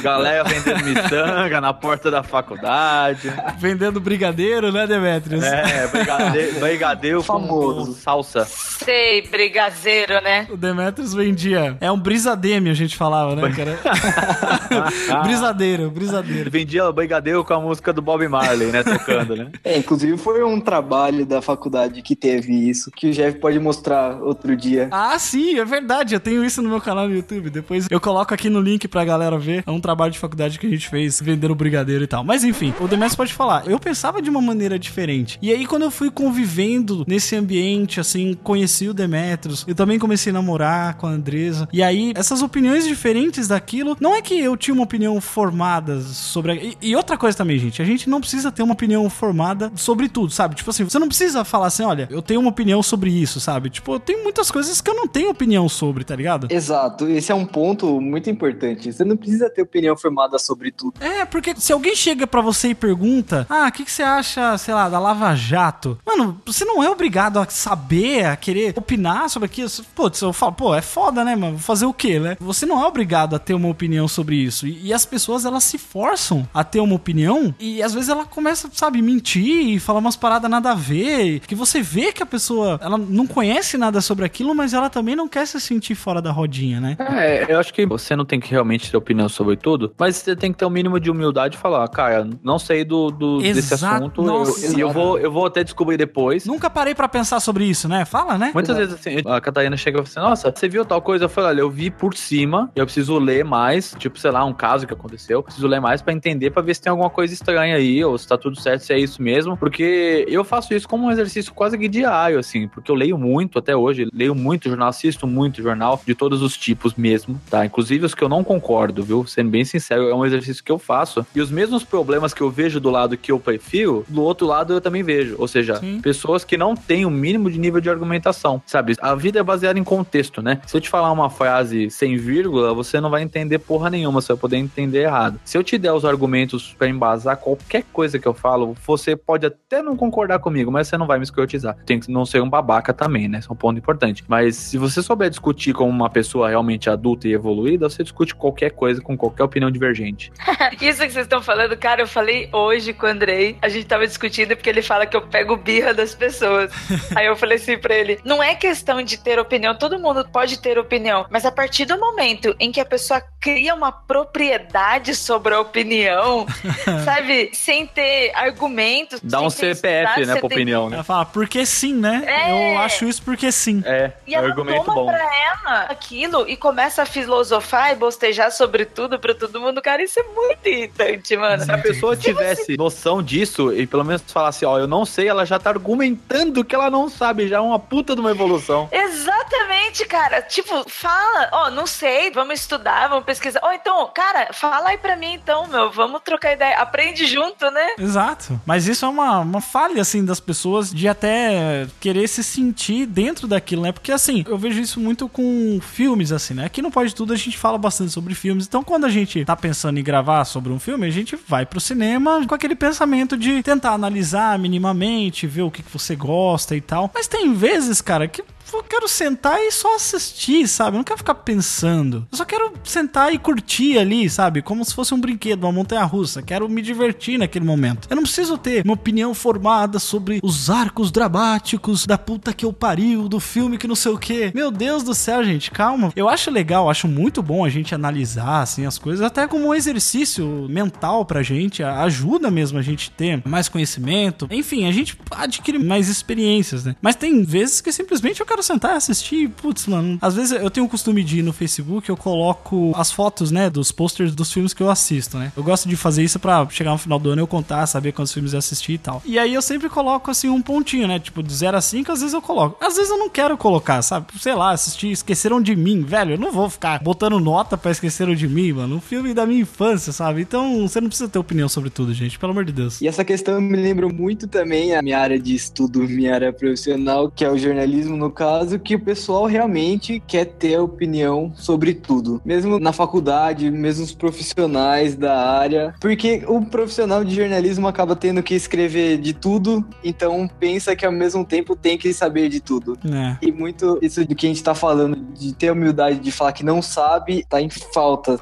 Galera vendendo miçanga na porta da faculdade. Vendendo brigadeiro, né, Demetrios? É, brigadeiro, brigadeiro com, Famoso. salsa. Sei, brigadeiro, né? O Demetrius vendia. É um brisademe, a gente falava, né, cara? brisadeiro, brisadeiro. Vendia brigadeiro com a música do Bob Marley, né? Tocando, né? É, inclusive foi um trabalho da faculdade que teve isso, que o Jeff pode mostrar outro dia. Ah, sim, é verdade. Eu tenho isso no meu canal no YouTube. Depois eu coloco aqui no link pra galera ver. É um trabalho de faculdade que a gente fez vendendo brigadeiro e tal. Mas enfim, o Demetrius pode falar. Eu pensava de uma maneira diferente. E aí, quando eu fui convivendo nesse ambiente, assim, conheci o Demetrius, eu também comecei a namorar com a Andresa. E aí, essas opiniões diferentes daquilo, não é que eu tinha uma opinião formada sobre. a- E, e outra coisa também, gente, a gente não precisa ter uma opinião formada sobre tudo, sabe? Tipo assim, você não precisa falar assim, olha, eu tenho uma opinião sobre isso, sabe? Tipo, tem muitas coisas que eu não tenho opinião sobre, tá ligado? Exato, esse é um ponto muito importante. Você não precisa ter opinião formada sobre tudo. É, porque se alguém chega pra você e pergunta, ah, o que, que você acha, sei lá, da Lava Jato? Mano, você não é obrigado a saber, a querer opinar sobre aquilo. Pô, eu falo, pô, é foda, né, mano? Fazer o quê, né? Você não é obrigado a ter uma opinião sobre isso. E, e as pessoas, elas se forçam a ter uma opinião e às vezes ela começa, sabe, mentir e falar umas paradas nada a ver. Que você vê que a pessoa, ela não conhece nada sobre aquilo, mas ela também não quer se sentir fora da rodinha, né? É, eu acho que você não tem que realmente ter opinião sobre tudo, mas você tem que ter o mínimo de humildade e falar, cara, não sei do, do- desse Exato, assunto, eu, e eu vou, eu vou até descobrir depois. Nunca parei pra pensar sobre isso, né? Fala, né? Muitas vezes assim, a Catarina chega e fala assim, nossa, você viu tal coisa? Eu falo, olha, eu vi por cima, eu preciso ler mais, tipo, sei lá, um caso que aconteceu, preciso ler mais pra entender, pra ver se tem alguma coisa estranha aí, ou se tá tudo certo, se é isso mesmo, porque eu faço isso como um exercício quase que diário, assim, porque eu leio muito até hoje, leio muito jornal, assisto muito jornal, de todos os tipos mesmo, tá? Inclusive os que eu não concordo, viu? Sendo bem sincero, é um exercício que eu faço, e os mesmos problemas que eu vejo do lado que eu prefiro, do outro lado eu também vejo, ou seja, Sim. pessoas que não têm o mínimo de nível de argumentação, sabe? A vida é baseada em contexto, né? Se eu te falar uma frase sem vírgula, você não vai entender porra nenhuma, você vai poder entender errado. Se eu te der os argumentos pra embasar qualquer coisa que eu falo, você pode até não concordar comigo, mas você não vai me escrotizar. Tem que não ser um babaca também, né? Isso é um ponto importante. Mas se você souber discutir como uma pessoa realmente adulta e evoluída, você discute qualquer coisa com qualquer opinião divergente. Isso que vocês estão falando, cara, eu falei hoje com o Andrei. A gente tava discutindo porque ele fala que eu pego birra das pessoas. Aí eu falei assim pra ele: não é questão de ter opinião, todo mundo pode ter opinião, mas a partir do momento em que a pessoa cria uma propriedade sobre a opinião, sabe, sem ter argumentos. Dá um CPF, né, pra tem- opinião, né? Ela fala, porque sim, né? É. Eu acho isso porque sim. É, E é um argumento toma bom. pra ela aquilo e começa a filosofar e bostejar sobre tudo pra todo mundo. Cara, isso é muito irritante, mano. Se a pessoa tivesse noção disso e pelo menos falasse, ó, eu não sei, ela já tá argumentando que ela não sabe, já é uma puta de uma evolução. Exatamente, cara. Tipo, fala, ó, não sei, vamos estudar, vamos pesquisar. Ó, então, cara, fala aí pra mim então, meu, vamos trocar ideia. Aprende junto, né? Exato. Mas isso é uma, uma falha, assim, das pessoas de até querer se sentir dentro daquilo, né? Porque, assim, eu vejo isso muito com filmes, assim, né? Aqui no Pode Tudo a gente fala bastante sobre filmes. Então, quando a gente tá pensando em gravar sobre um filme, a gente vai pro cinema com aquele pensamento de tentar analisar minimamente, ver o que, que você gosta e tal. Mas tem vezes, cara, que eu quero sentar e só assistir, sabe? Eu não quero ficar pensando. Eu só quero sentar e curtir ali, sabe? Como se fosse um brinquedo, uma montanha russa. Quero me divertir naquele momento. Eu não preciso ter uma opinião formada sobre os arcos dramáticos da puta que eu pariu, do filme que não sei o quê. Meu Deus do céu, gente, calma. Eu acho legal, acho muito bom a gente analisar, assim, as coisas, até como um exercício mental pra gente. Ajuda mesmo a gente ter mais conhecimento. Enfim, a gente adquire mais experiências, né? Mas tem vezes que simplesmente eu quero quero sentar e assistir. Putz, mano. Às vezes eu tenho o costume de ir no Facebook, eu coloco as fotos, né, dos posters dos filmes que eu assisto, né? Eu gosto de fazer isso pra chegar no final do ano eu contar, saber quantos filmes eu assisti e tal. E aí eu sempre coloco, assim, um pontinho, né? Tipo, de 0 a 5, às vezes eu coloco. Às vezes eu não quero colocar, sabe? Sei lá, assistir Esqueceram de Mim, velho. Eu não vou ficar botando nota pra Esqueceram de Mim, mano. Um filme da minha infância, sabe? Então você não precisa ter opinião sobre tudo, gente. Pelo amor de Deus. E essa questão me lembra muito também a minha área de estudo, minha área profissional, que é o jornalismo, no caso, que o pessoal realmente quer ter opinião sobre tudo. Mesmo na faculdade, mesmo os profissionais da área. Porque o profissional de jornalismo acaba tendo que escrever de tudo, então pensa que ao mesmo tempo tem que saber de tudo. É. E muito isso do que a gente tá falando, de ter a humildade de falar que não sabe, tá em falta.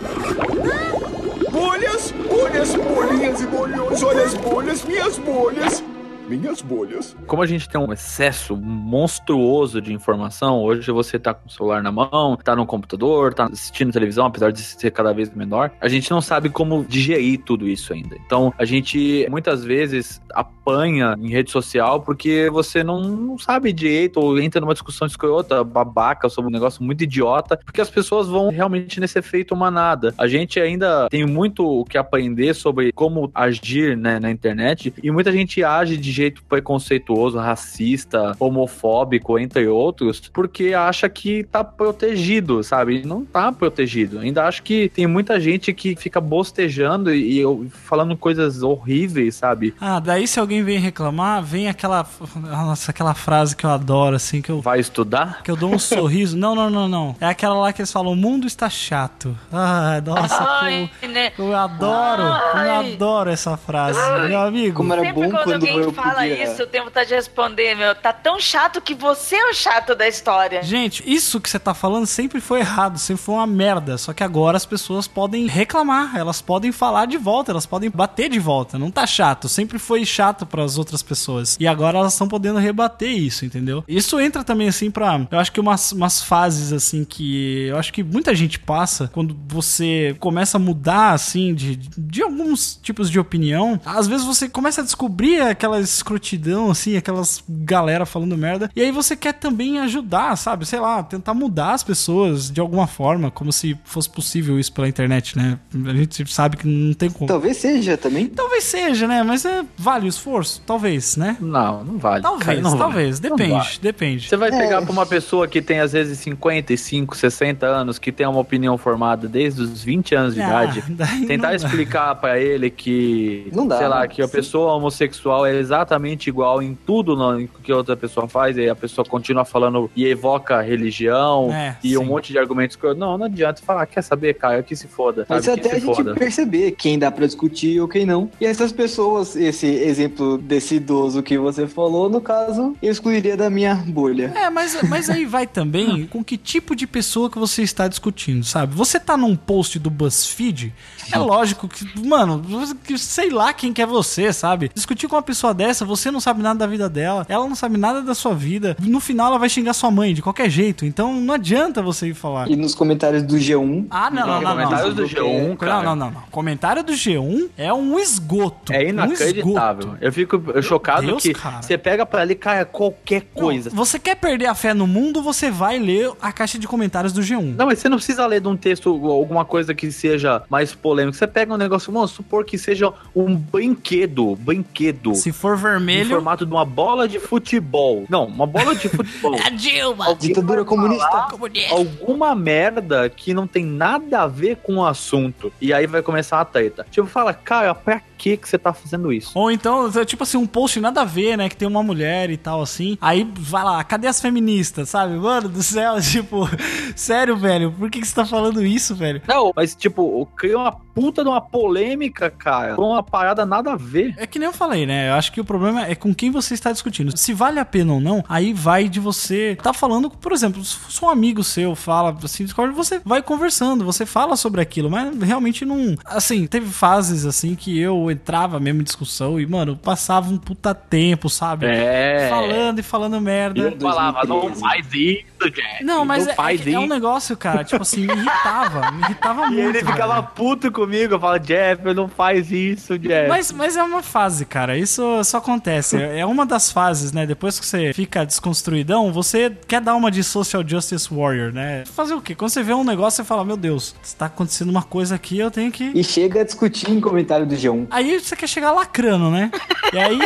Bolhas, bolhas, bolinhas e bolhões. Olha as bolhas, minhas bolhas. Minhas bolhas. Como a gente tem um excesso monstruoso de informação, hoje você tá com o celular na mão, tá no computador, tá assistindo televisão, apesar de ser cada vez menor, a gente não sabe como digerir tudo isso ainda. Então, a gente muitas vezes apanha em rede social porque você não, sabe direito ou entra numa discussão escrota, babaca, sobre um negócio muito idiota, porque as pessoas vão realmente nesse efeito manada. A gente ainda tem muito o que aprender sobre como agir né, na internet e muita gente age de jeito preconceituoso, racista, homofóbico, entre outros, porque acha que tá protegido, sabe? Não tá protegido. Ainda acho que tem muita gente que fica bostejando e, e falando coisas horríveis, sabe? Ah, daí se alguém vem reclamar, vem aquela. Nossa, aquela frase que eu adoro, assim, que eu. Vai estudar? Que eu dou um sorriso. Não, não, não, não. É aquela lá que eles falam: o mundo está chato. Ah, nossa, Ai, como, né? eu adoro. Como eu Ai. adoro essa frase. Meu amigo. Como era Sempre bom quando, quando alguém eu fala podia... isso, eu tenho vontade de responder, meu. Tá tão chato que você é o chato da história. Gente, isso que você tá falando sempre foi errado, sempre foi uma merda. Só que agora as pessoas podem reclamar, elas podem falar de volta, elas podem bater de volta. Não tá chato, sempre foi chato pras outras pessoas. E agora elas estão podendo rebater isso, entendeu? Isso entra também assim pra. Eu acho que umas, umas fases assim que. Eu acho que muita gente passa quando você começa a mudar assim de, de alguns tipos de opinião. Às vezes você começa a descobrir aquela escrotidão, assim, aquelas galera falando merda. E aí você quer também ajudar, sabe? Sei lá, tentar mudar as pessoas de alguma forma, como se fosse possível isso pela internet, né? A gente sabe que não tem como. Talvez seja também. Talvez seja, né? Mas é, vale o esforço? Talvez, né? Não, não vale. Talvez, cara, não vale. talvez. Não Depende, vale. depende. Você vai É. pegar pra uma pessoa que tem às vezes 55, 60 anos, que tem uma opinião formada desde os 20 anos de Ah, idade, tentar explicar pra ele que, Não dá, sei lá, que a pessoa homossexual é exatamente igual em tudo no, que outra pessoa faz, e a pessoa continua falando e evoca religião É, e um sim. monte de argumentos que eu, não, não adianta falar, quer saber, cara, que se foda, Mas sabe, até a gente foda. perceber quem dá pra discutir ou quem não. E essas pessoas, esse exemplo desse idoso que você falou, no caso, eu excluiria da minha bolha. É, mas, mas aí vai também com que tipo de pessoa que você está discutindo, sabe? Você tá num post do BuzzFeed, é lógico que, mano, que sei lá quem que é você, sabe? Discutir com uma pessoa dessa, você não sabe nada da vida dela, ela não sabe nada da sua vida. No final ela vai xingar sua mãe de qualquer jeito, então não adianta você ir falar. E nos comentários do G1. Ah, não, não, não, não. Comentários do G1, cara. Não, não, não, não. Comentário do G1 é um esgoto. É Um inacreditável. esgoto. Eu fico chocado Deus, que cara. você pega pra ali, cara, qualquer coisa. Não, você quer perder a fé no mundo, você vai ler a caixa de comentários do G1. Não, mas você não precisa ler de um texto alguma coisa que seja mais polêmico. Você pega um negócio, vamos supor que seja um brinquedo, brinquedo. Se for Em vermelho, formato de uma bola de futebol. Não, uma bola de futebol. a Dilma. Ditadura comunista. Comunista. Alguma merda que não tem nada a ver com o assunto. E aí vai começar a treta. Tipo, fala, cara, pra que que você tá fazendo isso? Ou então, é tipo assim, um post nada a ver, né? Que tem uma mulher e tal, assim. Aí vai lá, cadê as feministas, sabe? Mano do céu, tipo, sério, velho, por que, que você tá falando isso, velho? Não, mas tipo, cria uma puta de uma polêmica, cara. Com uma parada nada a ver. É que nem eu falei, né? Eu acho que o problema é com quem você está discutindo. Se vale a pena ou não, aí vai de você tá falando, por exemplo, se fosse um amigo seu, fala assim, Discord, você vai conversando, você fala sobre aquilo, mas realmente não. Assim, teve fases assim que eu eu entrava mesmo em discussão e, mano, passava um puta tempo, sabe? É. Falando e falando merda. Eu falava, não 2013. faz isso, Jack. Não, mas é, faz é, é um negócio, cara, tipo assim, me irritava, me irritava E muito. ele ficava velho. puto comigo, eu falava, Jeff, não faz isso, Jeff. Mas, mas é uma fase, cara. Isso só acontece. É uma das fases, né? Depois que você fica desconstruidão, você quer dar uma de social justice warrior, né? Fazer o quê? Quando você vê um negócio, você fala, meu Deus, está acontecendo uma coisa aqui, eu tenho que. E chega a discutir em comentário do G1. Aí você quer chegar lacrando, né? E aí.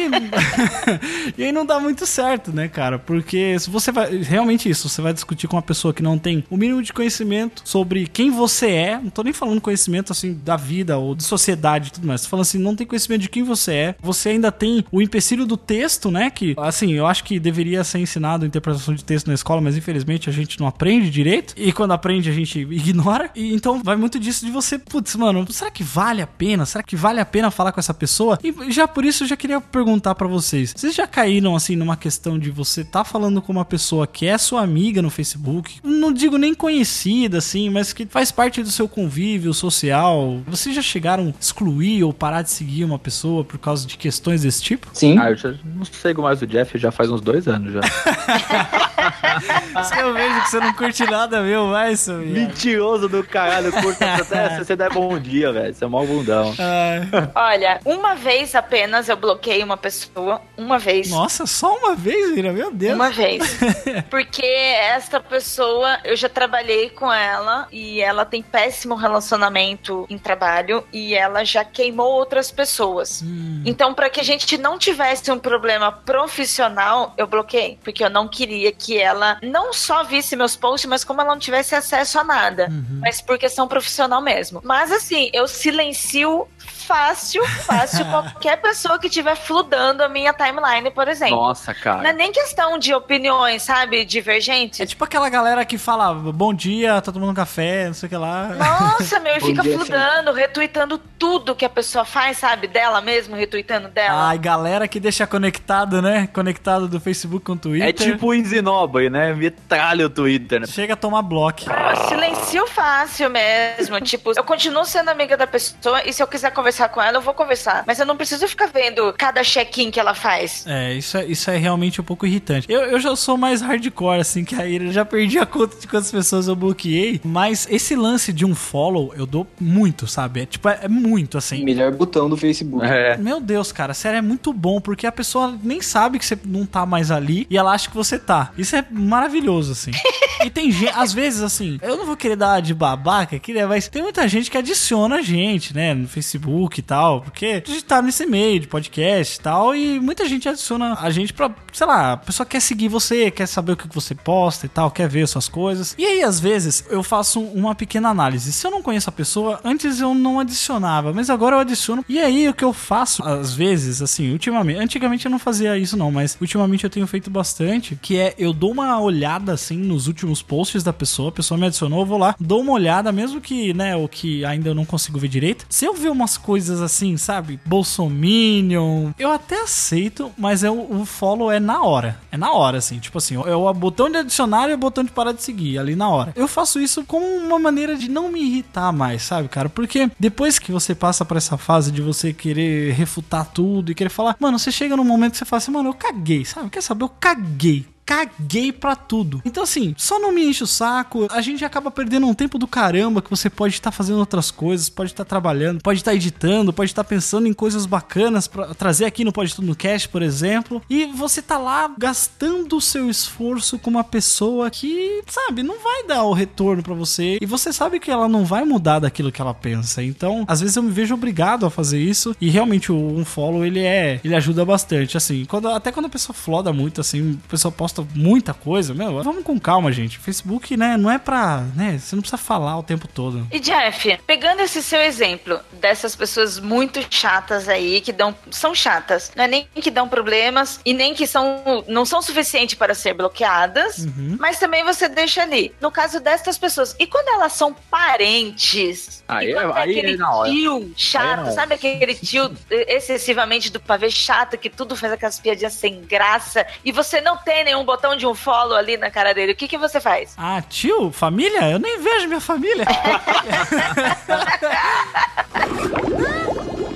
e aí não dá muito certo, né, cara? Porque se você vai. Realmente isso, você vai discutir com uma pessoa que não tem o mínimo de conhecimento sobre quem você é. Não tô nem falando conhecimento assim da vida ou de sociedade e tudo mais. Tô falando assim, não tem conhecimento de quem você é. Você ainda tem o empecilho do texto, né? Que, assim, eu acho que deveria ser ensinado interpretação de texto na escola, mas infelizmente a gente não aprende direito. E quando aprende, a gente ignora. E então vai muito disso de você, putz, mano, será que vale a pena? Será que vale a pena falar com essa pessoa? E já por isso eu já queria perguntar pra vocês. Vocês já caíram assim numa questão de você tá falando com uma pessoa que é sua amiga no Facebook? Não digo nem conhecida assim, mas que faz parte do seu convívio social. Vocês já chegaram a excluir ou parar de seguir uma pessoa por causa de questões desse tipo? Sim. Ah, eu já não sigo mais o Jeff já faz uns dois anos já. eu vejo que você não curte nada meu, vai, seu Mentiroso do caralho, curta até se você der bom dia, velho. Você é mó bundão. Olha, uma vez apenas eu bloqueei uma pessoa. Uma vez. Nossa, só uma vez, Ira, meu Deus. Uma vez. Porque esta pessoa, eu já trabalhei com ela e ela tem péssimo relacionamento em trabalho e ela já queimou outras pessoas. Então, para que a gente não tivesse um problema profissional, eu bloqueei. Porque eu não queria que ela não só visse meus posts, mas como ela não tivesse acesso a nada. Mas por questão profissional mesmo. Mas assim, eu silencio fácil, fácil qualquer pessoa que estiver fludando a minha timeline, por exemplo. Nossa, Não é cara. nem questão de opiniões, sabe? É Divergentes. tipo aquela galera que fala bom dia, tá tomando um café, não sei o que lá. Nossa, meu, e fica dia, fludando, retweetando tudo que a pessoa faz, sabe? Dela mesmo, retweetando dela. Ai, galera que deixa conectado, né? Conectado do Facebook com o Twitter. É tipo o Inzinobre, né? Metralha o Twitter, né? Chega a tomar bloco. Eu silencio fácil mesmo. tipo, eu continuo sendo amiga da pessoa e se eu quiser conversar com ela, eu vou conversar. Mas eu não preciso ficar vendo cada check-in que ela faz. É, isso é, isso é realmente um pouco irritante. Eu, eu já sou mais hardcore, assim, que a Ira. Eu já perdi a conta de quantas pessoas eu bloqueei. Mas esse lance de um follow, eu dou muito, sabe? É, tipo, é, é muito, assim. Melhor botão do Facebook. É. Meu Deus, cara, sério, é muito bom, porque a pessoa nem sabe que você não tá mais ali e ela acha que você tá. Isso é maravilhoso, assim. e tem gente, às vezes, assim, eu não vou querer dar de babaca aqui, né? Mas tem muita gente que adiciona a gente, né? No Facebook e tal, porque a gente tá nesse meio de podcast e tal, e muita gente adiciona a gente pra, sei lá, a pessoa quer seguir você, quer saber o que você posta e tal, quer ver suas coisas. E aí, às vezes, eu faço uma pequena análise. Se eu não conheço a pessoa, antes eu não adicionava, mas agora eu adiciono. E aí, o que eu faço, às vezes, assim, ultimamente, antigamente eu não fazia isso não, mas ultimamente eu tenho feito bastante, que é eu dou uma olhada, assim, nos últimos posts da pessoa, a pessoa me adicionou, eu vou lá, dou uma olhada, mesmo que, né, o que ainda eu não consigo ver direito. Se eu ver umas coisas assim, sabe, Bolsominion, eu até aceito, mas é o, follow é na hora. É na hora, assim, tipo assim, é o botão de adicionar e o botão de parar de seguir, ali na hora. Eu faço isso como uma maneira de não me irritar mais, sabe, cara? Porque depois que você passa por essa fase de você querer refutar tudo e querer falar, mano, você chega num momento que você fala assim, mano, eu caguei, sabe? Quer saber? Eu caguei caguei pra tudo. Então, assim, só não me enche o saco. A gente acaba perdendo um tempo do caramba que você pode estar fazendo outras coisas, pode estar trabalhando, pode estar editando, pode estar pensando em coisas bacanas pra trazer aqui no Pode Tudo no Cast, por exemplo. E você tá lá gastando o seu esforço com uma pessoa que, sabe, não vai dar o retorno pra você. E você sabe que ela não vai mudar daquilo que ela pensa. Então, às vezes eu me vejo obrigado a fazer isso. E realmente o unfollow, ele é. Ele ajuda bastante. Assim, quando, até quando a pessoa floda muito, assim, a pessoa posta muita coisa, meu, vamos com calma, gente. Facebook, né, não é pra, né, você não precisa falar o tempo todo. E Jeff, pegando esse seu exemplo dessas pessoas muito chatas aí que dão são chatas, não é nem que dão problemas e nem que são não são suficientes para ser bloqueadas, mas também você deixa ali. No caso dessas pessoas, e quando elas são parentes? Aí e quando é- aí aquele é hora. tio é chato, sabe aquele tio excessivamente do pavê chato que tudo faz aquelas piadinhas sem graça e você não tem nenhum botão de um follow ali na cara dele, o que, que você faz? Ah, tio, família? Eu nem vejo minha família.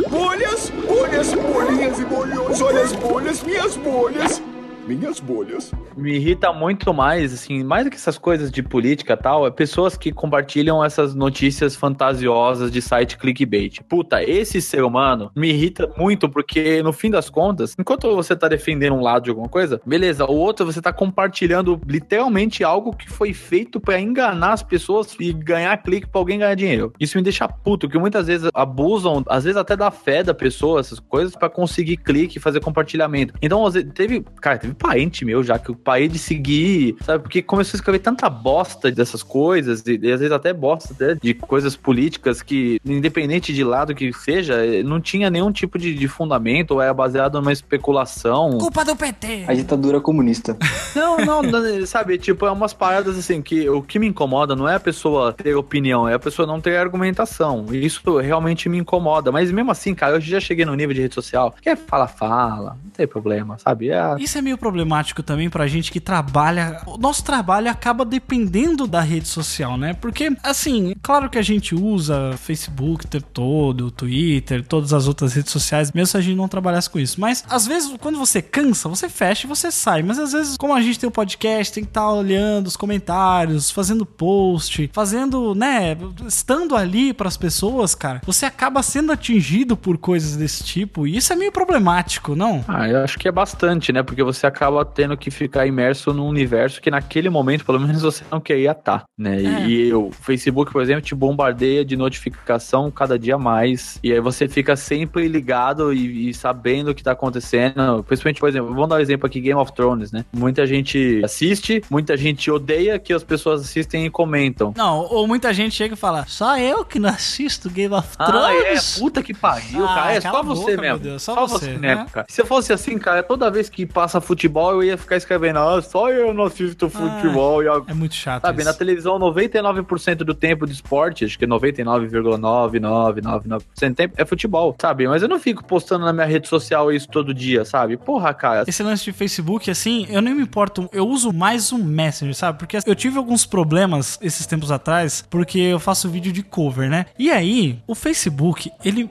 bolhas, bolhas, bolinhas e bolhões, olha as bolhas, minhas bolhas. Minhas bolhas. Me irrita muito mais, assim, mais do que essas coisas de política tal, é pessoas que compartilham essas notícias fantasiosas de site clickbait. Puta, esse ser humano me irrita muito porque, no fim das contas, enquanto você tá defendendo um lado de alguma coisa, beleza, o outro você tá compartilhando literalmente algo que foi feito pra enganar as pessoas e ganhar clique pra alguém ganhar dinheiro. Isso me deixa puto, que muitas vezes abusam, às vezes até da fé da pessoa, essas coisas, pra conseguir clique e fazer compartilhamento. Então, teve, cara, teve parente meu já que eu parei de seguir, sabe? Porque começou a escrever tanta bosta dessas coisas, e, e às vezes até bosta até de coisas políticas que, independente de lado que seja, eh, não tinha nenhum tipo de, de fundamento, ou era baseado numa especulação. Culpa do PT. A ditadura comunista. Não, não, não, sabe? Tipo, é umas paradas assim que o que me incomoda não é a pessoa ter opinião, é a pessoa não ter argumentação. Isso realmente me incomoda. Mas mesmo assim, cara, eu já cheguei no nível de rede social. Quer fala, fala. Não tem problema, sabe? É, Isso é meio problemático também pra gente que trabalha. O nosso trabalho acaba dependendo da rede social, né? Porque, assim, claro que a gente usa Facebook o tempo todo, Twitter, todas as outras redes sociais, mesmo se a gente não trabalhasse com isso. Mas, às vezes, quando você cansa, você fecha e você sai. Mas, às vezes, como a gente tem o podcast, tem que estar olhando os comentários, fazendo post, fazendo, né? Estando ali pras pessoas, cara, você acaba sendo atingido por coisas desse tipo. E isso é meio problemático, não? Ah, eu acho que é bastante, né? Porque você acaba tendo que ficar imerso num universo que naquele momento, pelo menos, você não queria estar, né? E- É. E o Facebook, por exemplo, te bombardeia de notificação cada dia mais. E aí você fica sempre ligado e, e sabendo o que tá acontecendo. Principalmente, por exemplo, vamos dar um exemplo aqui, Game of Thrones, né? Muita gente assiste, muita gente odeia que as pessoas assistem e comentam. Não, ou muita gente chega e fala, só eu que não assisto Game of Ah, Thrones. é, puta que pariu, Ah, cara. É cala só você boca, mesmo. Deus, só você, mesmo, né? cara. Se eu fosse assim, cara, toda vez que passa futebol, eu ia ficar escrevendo, ah, só eu não assisto futebol. e a- É muito chato Sabe, isso. na televisão, 99% do tempo de esporte, acho que 99,999% do tempo é futebol, sabe? Mas eu não fico postando na minha rede social isso todo dia, sabe? Porra, cara. Esse lance de Facebook, assim, eu nem me importo. Eu uso mais o Messenger, sabe? Porque eu tive alguns problemas esses tempos atrás, porque eu faço vídeo de cover, né? E aí, o Facebook, ele.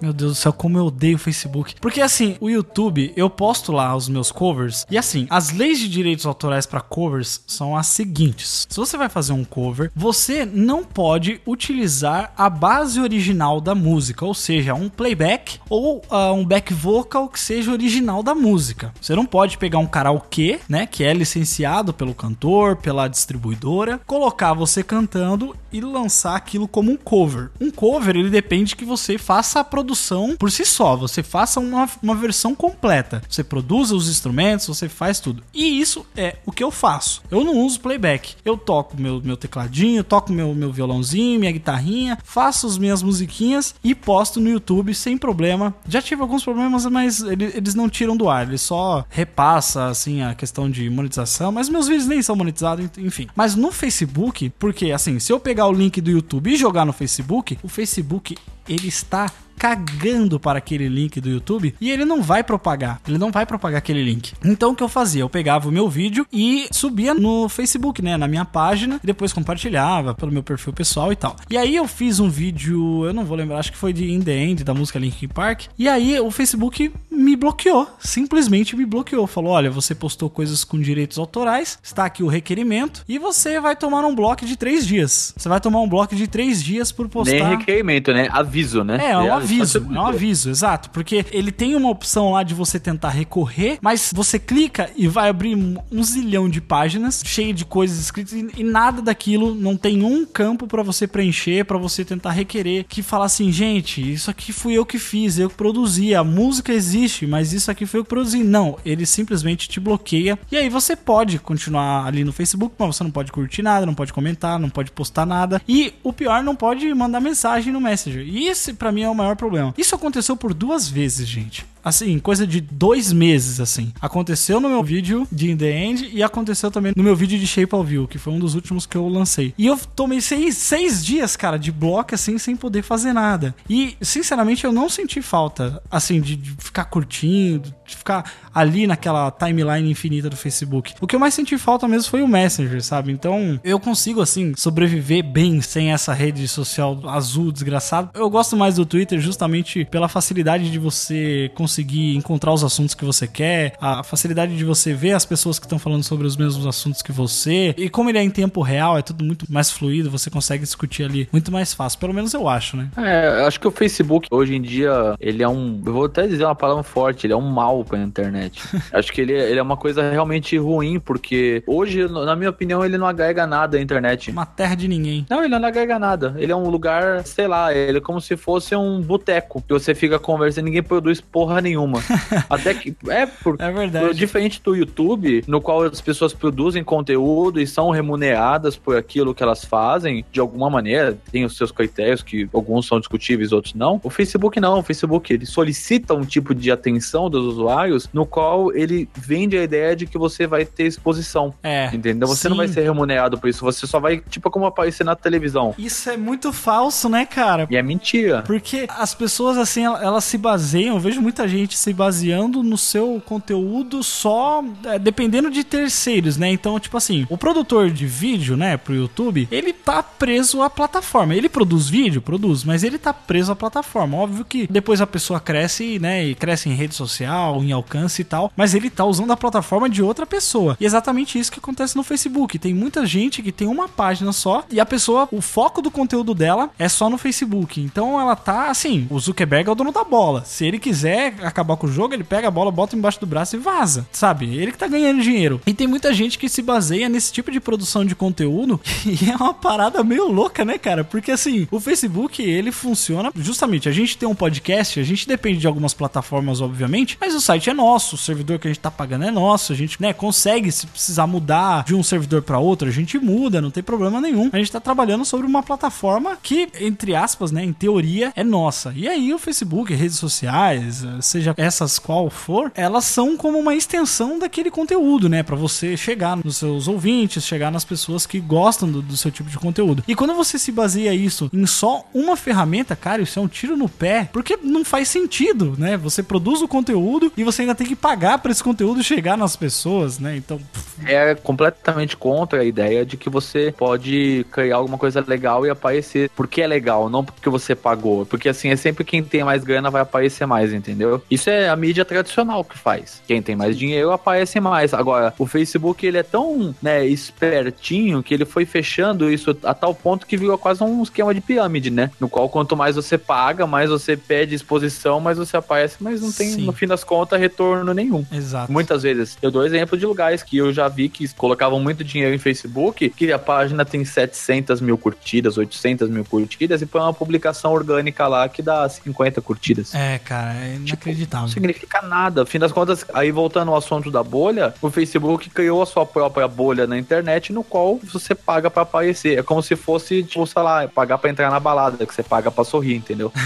Meu Deus do céu, como eu odeio o Facebook. Porque assim, o YouTube, eu posto lá os meus covers. E assim, as leis de direitos autorais para covers são as seguintes: se você vai fazer um cover, você não pode utilizar a base original da música, ou seja, um playback ou ah, um back vocal que seja original da música. Você não pode pegar um karaokê, né, que é licenciado pelo cantor, pela distribuidora, colocar você cantando e lançar aquilo como um cover. Um cover, ele depende que você faça a produção por si só, você faça uma, uma versão completa. Você produza os instrumentos, você faz tudo. E isso é o que eu faço. Eu não uso playback. Eu toco meu, meu tecladinho, toco meu, meu violãozinho, minha guitarrinha, faço as minhas musiquinhas e posto no YouTube sem problema. Já tive alguns problemas, mas ele- eles não tiram do ar, ele só repassa assim a questão de monetização, mas meus vídeos nem são monetizados, enfim. Mas no Facebook, porque assim, se eu pegar o link do YouTube e jogar no Facebook, o Facebook ele está cagando para aquele link do YouTube e ele não vai propagar. Ele não vai propagar aquele link. Então o que eu fazia? Eu pegava o meu vídeo e subia no Facebook, né, na minha página, e depois compartilhava pelo meu perfil pessoal e tal. E aí eu fiz um vídeo, eu não vou lembrar, acho que foi de In The End da música Linkin Park. E aí o Facebook me bloqueou, simplesmente me bloqueou. Falou: "Olha, você postou coisas com direitos autorais, está aqui o requerimento e você vai tomar um bloco de três dias. Você vai tomar um bloco de três dias por postar." Nem requerimento, né? Aviso, né? É, é um só aviso, é um aviso, exato. Porque ele tem uma opção lá de você tentar recorrer, mas você clica e vai abrir um zilhão de páginas cheio de coisas escritas e, nada daquilo, não tem um campo pra você preencher, pra você tentar requerer, que fala assim, gente, isso aqui fui eu que fiz, eu que produzi, a música existe, mas isso aqui foi eu que produzi. Não, ele simplesmente te bloqueia e aí você pode continuar ali no Facebook, mas você não pode curtir nada, não pode comentar, não pode postar nada e o pior, não pode mandar mensagem no Messenger. E esse pra mim é o maior problema. Isso aconteceu por duas vezes, gente. Assim, coisa de dois meses, assim. Aconteceu no meu vídeo de In The End e aconteceu também no meu vídeo de Shape of You, que foi um dos últimos que eu lancei. E eu tomei seis, seis dias, cara, de bloco, assim, sem poder fazer nada. E, sinceramente, eu não senti falta, assim, de, de ficar curtindo, de ficar ali naquela timeline infinita do Facebook. O que eu mais senti falta mesmo foi o Messenger, sabe? Então, eu consigo, assim, sobreviver bem sem essa rede social azul desgraçado. Eu gosto mais do Twitter justamente pela facilidade de você conseguir conseguir encontrar os assuntos que você quer, a facilidade de você ver as pessoas que estão falando sobre os mesmos assuntos que você. E como ele é em tempo real, é tudo muito mais fluido, você consegue discutir ali muito mais fácil. Pelo menos eu acho, né? É, eu acho que o Facebook hoje em dia, ele é um. Eu vou até dizer uma palavra forte, ele é um mal pra internet. acho que ele, ele é uma coisa realmente ruim, porque hoje, na minha opinião, ele não agrega nada à internet. Uma terra de ninguém. Não, ele não agrega nada. Ele é um lugar, sei lá, ele é como se fosse um boteco. Que você fica conversando e ninguém produz porra nenhuma. Até que. É, por, É verdade. Diferente do YouTube, no qual as pessoas produzem conteúdo e são remuneradas por aquilo que elas fazem, de alguma maneira, tem os seus critérios, que alguns são discutíveis, outros não. O Facebook não. O Facebook ele solicita um tipo de atenção dos usuários, no qual ele vende a ideia de que você vai ter exposição. É. Entendeu? Você Sim. não vai ser remunerado por isso, você só vai, tipo, como aparecer na televisão. Isso é muito falso, né, cara? E é mentira. Porque as pessoas, assim, el- elas se baseiam, eu vejo muita gente se baseando no seu conteúdo só é, dependendo de terceiros, né? Então, tipo assim, o produtor de vídeo, né, pro YouTube, ele tá preso à plataforma. Ele produz vídeo? Produz, mas ele tá preso à plataforma. Óbvio que depois a pessoa cresce, né, e cresce em rede social, em alcance e tal, mas ele tá usando a plataforma de outra pessoa. E é exatamente isso que acontece no Facebook. Tem muita gente que tem uma página só e a pessoa, o foco do conteúdo dela é só no Facebook. Então ela tá assim, o Zuckerberg é o dono da bola. Se ele quiser acabar com o jogo, ele pega a bola, bota embaixo do braço e vaza, sabe? Ele que tá ganhando dinheiro. E tem muita gente que se baseia nesse tipo de produção de conteúdo e é uma parada meio louca, né, cara? Porque assim, o Facebook, ele funciona justamente, a gente tem um podcast, a gente depende de algumas plataformas, obviamente, mas o site é nosso, o servidor que a gente tá pagando é nosso, a gente, né, consegue se precisar mudar de um servidor para outro, a gente muda, não tem problema nenhum. A gente tá trabalhando sobre uma plataforma que, entre aspas, né, em teoria, é nossa. E aí o Facebook, redes sociais, seja essas qual for, elas são como uma extensão daquele conteúdo, né, para você chegar nos seus ouvintes, chegar nas pessoas que gostam do, do seu tipo de conteúdo. E quando você se baseia isso em só uma ferramenta, cara, isso é um tiro no pé, porque não faz sentido, né? Você produz o conteúdo e você ainda tem que pagar para esse conteúdo chegar nas pessoas, né? Então, É completamente contra a ideia de que você pode criar alguma coisa legal e aparecer porque é legal, não porque você pagou. Porque assim, é sempre quem tem mais grana vai aparecer mais, entendeu? Isso é a mídia tradicional que faz. Quem tem mais dinheiro aparece mais. Agora, o Facebook, ele é tão, né, espertinho que ele foi fechando isso a tal ponto que virou quase um esquema de pirâmide, né? No qual quanto mais você paga, mais você pede exposição, mais você aparece, mas não tem, Sim. no fim das contas, retorno nenhum. exato. Muitas vezes. Eu dou exemplo de lugares que eu já vi que colocavam muito dinheiro em Facebook, que a página tem 700 mil curtidas, 800 mil curtidas, e põe uma publicação orgânica lá que dá 50 curtidas. É, cara, é inacreditável. Não significa nada. Fim das contas, aí voltando ao assunto da bolha, o Facebook criou a sua própria bolha na internet, no qual você paga pra aparecer. É como se fosse, tipo, sei lá, pagar pra entrar na balada, que você paga pra sorrir, entendeu?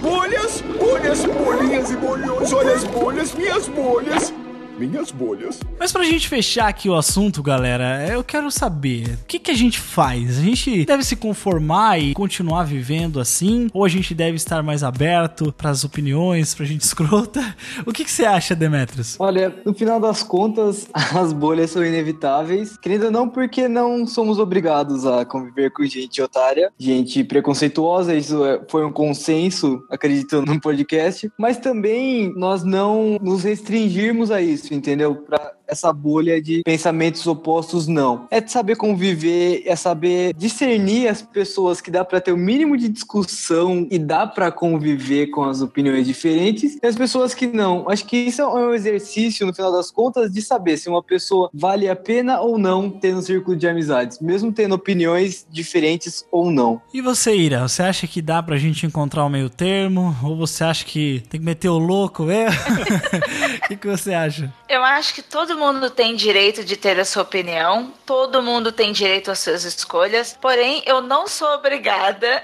Bolhas, bolhas, bolinhas e bolhões. Olha as bolhas, minhas bolhas. Minhas bolhas. Mas pra gente fechar aqui o assunto, galera, eu quero saber o que, que a gente faz? A gente deve se conformar e continuar vivendo assim? Ou a gente deve estar mais aberto pras opiniões, pra gente escrota? O que, que você acha, Demetrius? Olha, no final das contas, as bolhas são inevitáveis. Querendo ou não, porque não somos obrigados a conviver com gente otária, gente preconceituosa. Isso é- foi um consenso, acredito, no podcast. Mas também nós não nos restringirmos a isso, entendeu? Pra essa bolha de pensamentos opostos, não. É de saber conviver, é saber discernir as pessoas que dá pra ter o mínimo de discussão e dá pra conviver com as opiniões diferentes e as pessoas que não. Acho que isso é um exercício, no final das contas, de saber se uma pessoa vale a pena ou não ter no círculo de amizades, mesmo tendo opiniões diferentes ou não. E você, Ira, você acha que dá pra gente encontrar o meio termo? Ou você acha que tem que meter o louco mesmo? O que, que você acha? Eu acho que todo mundo tem direito de ter a sua opinião, todo mundo tem direito às suas escolhas, porém eu não sou obrigada.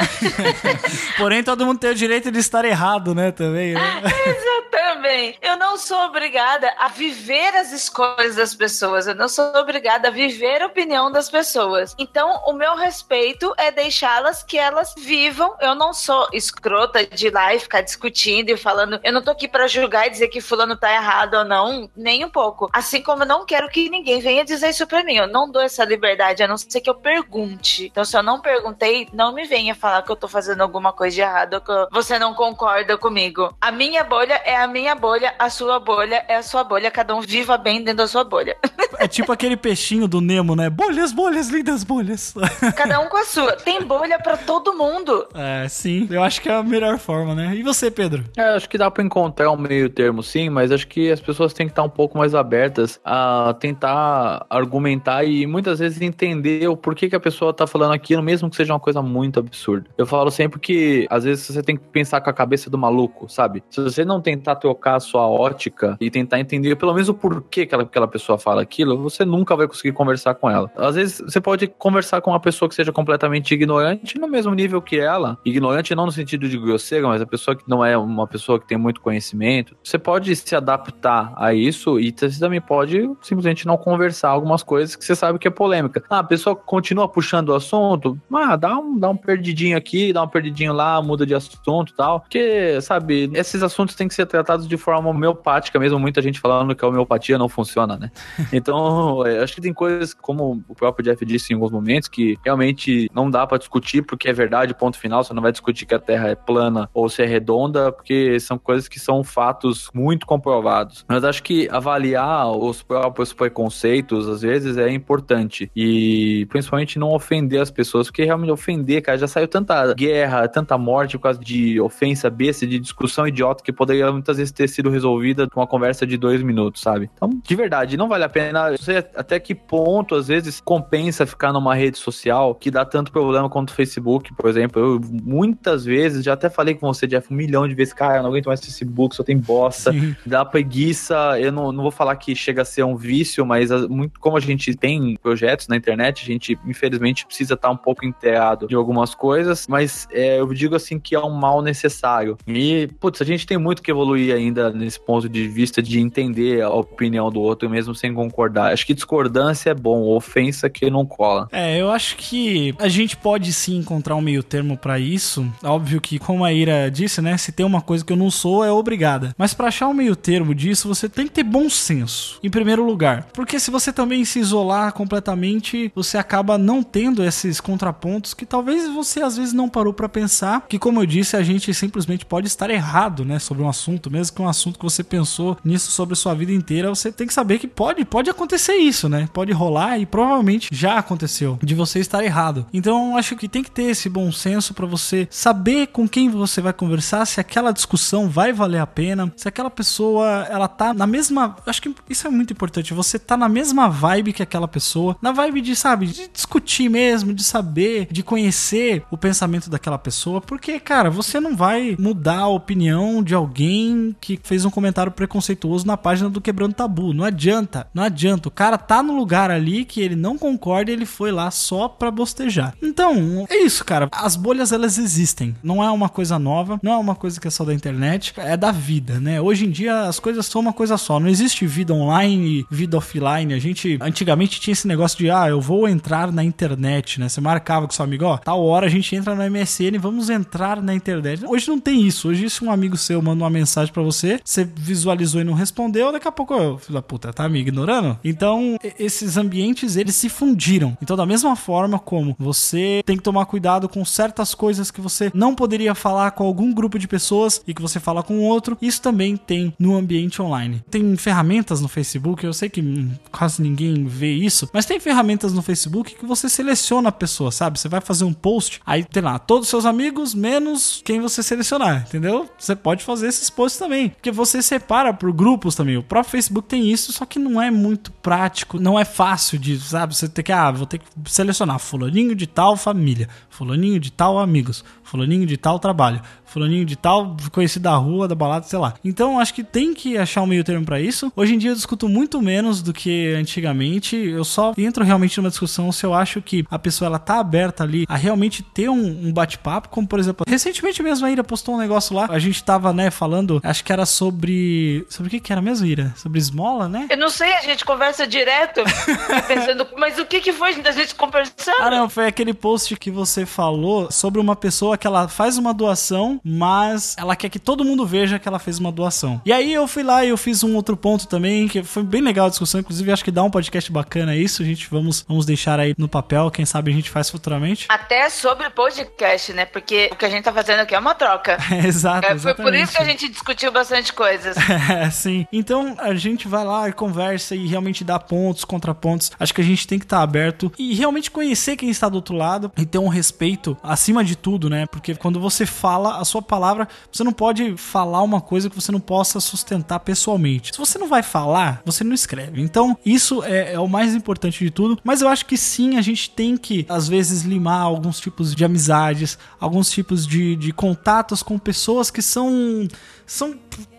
Porém, todo mundo tem o direito de estar errado, né? Também, né? Também. Eu não sou obrigada a viver as escolhas das pessoas. Eu não sou obrigada a viver a opinião das pessoas. Então, o meu respeito é deixá-las que elas vivam. Eu não sou escrota de ir lá e ficar discutindo e falando. Eu não tô aqui pra julgar e dizer que fulano tá errado ou não, nem um pouco. Assim como eu não quero que ninguém venha dizer isso pra mim. Eu não dou essa liberdade, a não ser que eu pergunte. Então, se eu não perguntei, não me venha falar que eu tô fazendo alguma coisa de errado, que você não concorda comigo. A minha bolha é a minha bolha, a sua bolha é a sua bolha. Cada um viva bem dentro da sua bolha. É tipo aquele peixinho do Nemo, né? Bolhas, bolhas, lindas bolhas. Cada um com a sua. Tem bolha pra todo mundo. É, sim. Eu acho que é a melhor forma, né? E você, Pedro? É, acho que dá pra encontrar um meio termo sim, mas acho que as pessoas têm que estar um pouco mais abertas a tentar argumentar e muitas vezes entender o porquê que a pessoa tá falando aquilo, mesmo que seja uma coisa muito absurda. Eu falo sempre que às vezes você tem que pensar com a cabeça do maluco, sabe? Se você não tentar trocar a sua ótica e tentar entender pelo menos o porquê que aquela, pessoa fala aquilo, você nunca vai conseguir conversar com ela. Às vezes você pode conversar com uma pessoa que seja completamente ignorante no mesmo nível que ela. Ignorante não no sentido de grosseiro, mas a pessoa que não é uma pessoa que tem muito conhecimento. Você pode se adaptar a isso e você também pode simplesmente não conversar algumas coisas que você sabe que é polêmica. Ah, a pessoa continua puxando o assunto, ah, dá um, dá um perdidinho aqui, dá um perdidinho lá, muda de assunto e tal. Porque, sabe, esses assuntos têm que ser tratados de forma homeopática mesmo, muita gente falando que a homeopatia não funciona, né? Então, é, acho que tem coisas, como o próprio Jeff disse em alguns momentos, que realmente não dá pra discutir porque é verdade, ponto final. Você não vai discutir que a Terra é plana ou se é redonda, porque são coisas que são fatos muito comprovados. Mas acho que avaliar os próprios preconceitos, às vezes, é importante. E principalmente não ofender as pessoas, porque realmente ofender, cara, já saiu tanta guerra, tanta morte por causa de ofensa besta, de discussão idiota que poderia muitas vezes ter sido resolvida com uma conversa de dois minutos, sabe? Então, de verdade, não vale a pena. Não sei até que ponto, às vezes, compensa ficar numa rede social que dá tanto problema quanto o Facebook, por exemplo. Eu muitas vezes, já até falei com você, Jeff, um milhão de vezes, cara, eu não aguento mais Facebook, só tem bosta Sim. dá preguiça. Eu não, não vou falar que chega a ser um vício, mas muito, como a gente tem projetos na internet, a gente infelizmente precisa estar um pouco inteirado de algumas coisas, mas é, eu digo assim que é um mal necessário. E, putz, a gente tem muito que evoluir ainda nesse ponto de vista de entender a opinião do outro mesmo sem concordar. Acho que discordância é bom, ofensa que não cola. É, eu acho que a gente pode sim encontrar um meio termo pra isso. Óbvio que, como a Ira disse, né? Se tem uma coisa que eu não sou, é obrigada. Mas pra achar um meio termo disso, você tem que ter bom senso, em primeiro lugar. Porque se você também se isolar completamente, você acaba não tendo esses contrapontos que talvez você às vezes não parou pra pensar. Que, como eu disse, a gente simplesmente pode estar errado, né? Sobre um assunto, mesmo que um assunto que você pensou nisso sobre sua vida inteira, você tem que saber que pode, pode acontecer isso, né? Pode rolar e provavelmente já aconteceu de você estar errado. Então, acho que tem que ter esse bom senso pra você saber com quem você vai conversar, se aquela discussão vai valer a pena, se aquela pessoa ela tá na mesma, acho que isso é muito importante, você tá na mesma vibe que aquela pessoa, na vibe de, sabe, de discutir mesmo, de saber, de conhecer o pensamento daquela pessoa, porque, cara, você não vai mudar a opinião de alguém que fez um comentário preconceituoso na página do Quebrando Tabu. Não adianta, não adianta. O cara tá no lugar ali que ele não concorda e ele foi lá só pra bostejar. Então, é isso, cara. As bolhas elas existem. Não é uma coisa nova, não é uma coisa que é só da internet, é da vida, né? Hoje em dia as coisas são uma coisa só. Não existe vida online e vida offline. A gente antigamente tinha esse negócio de ah, eu vou entrar na internet, né? Você marcava com seu amigo, ó, tal hora a gente entra no MSN, vamos entrar na internet. Hoje não tem isso. Hoje se um amigo seu manda uma mensagem pra você, você visualizou e não respondeu, daqui a pouco, ô, filho da puta, tá me ignorando? Então, esses ambientes, eles se fundiram. Então, da mesma forma como você tem que tomar cuidado com certas coisas que você não poderia falar com algum grupo de pessoas e que você fala com outro, isso também tem no ambiente online. Tem ferramentas no Facebook, eu sei que quase ninguém vê isso, mas tem ferramentas no Facebook que você seleciona a pessoa, sabe? Você vai fazer um post, aí tem lá todos os seus amigos menos quem você selecionar, entendeu? Você pode fazer esses posts também, porque você separa por grupos também. O próprio Facebook tem isso, só que não é muito prático, não é fácil de, sabe? Você tem que, ah, vou ter que selecionar fulaninho de tal família, fulaninho de tal amigos, fulaninho de tal trabalho, fulaninho de tal conhecido da rua, da balada, sei lá. Então acho que tem que achar um meio termo pra isso. Hoje em dia eu discuto muito menos do que antigamente. Eu só entro realmente numa discussão se eu acho que a pessoa ela tá aberta ali a realmente ter um, um bate-papo, como por exemplo, recentemente mesmo a Ira postou um negócio lá, a gente tava, né, falando, acho que era sobre sobre o que que era mesmo, Ira? Sobre esmola, né? Eu não sei, a gente conversa direto, pensando, mas o que, que foi da gente conversando? Ah, não, foi aquele post que você falou sobre uma pessoa que ela faz uma doação, mas ela quer que todo mundo veja que ela fez uma doação. E aí eu fui lá e eu fiz um outro ponto também, que foi bem legal a discussão. Inclusive, acho que dá um podcast bacana isso. A gente vamos, vamos deixar aí no papel. Quem sabe a gente faz futuramente. Até sobre podcast, né? Porque o que a gente tá fazendo aqui é uma troca. Exato, É, foi por isso que a gente discutiu bastante coisas. É, sim. Então a gente vai lá e conversa e realmente dá pontos, contrapontos. Acho que a gente tem que estar aberto e realmente conhecer quem está do outro lado e ter um respeito acima de tudo, né? Porque quando você fala a sua palavra, você não pode falar uma coisa que você não possa sustentar pessoalmente. Se você não vai falar, você não escreve. Então isso é, é o mais importante de tudo. Mas eu acho que sim, a gente tem que, às vezes, limar alguns tipos de amizades, alguns tipos de, de contatos com pessoas que são. São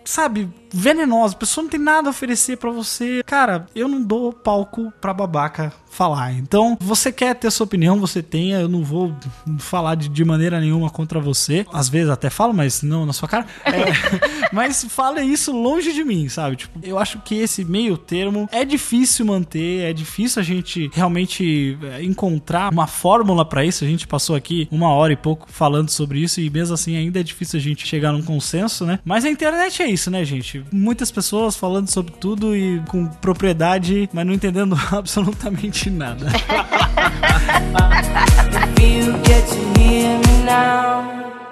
sabe, venenosa. A pessoa não tem nada a oferecer pra você. Cara, eu não dou palco pra babaca falar. Então, você quer ter sua opinião, você tenha. Eu não vou falar de, de maneira nenhuma contra você. Às vezes até falo, mas não na sua cara. É, mas fala isso longe de mim, sabe? Tipo, eu acho que esse meio termo é difícil manter, é difícil a gente realmente é, encontrar uma fórmula pra isso. A gente passou aqui uma hora e pouco falando sobre isso e mesmo assim ainda é difícil a gente chegar num consenso, né? Mas a internet é isso, né, gente? Muitas pessoas falando sobre tudo e com propriedade, mas não entendendo absolutamente nada. You get to hear me now.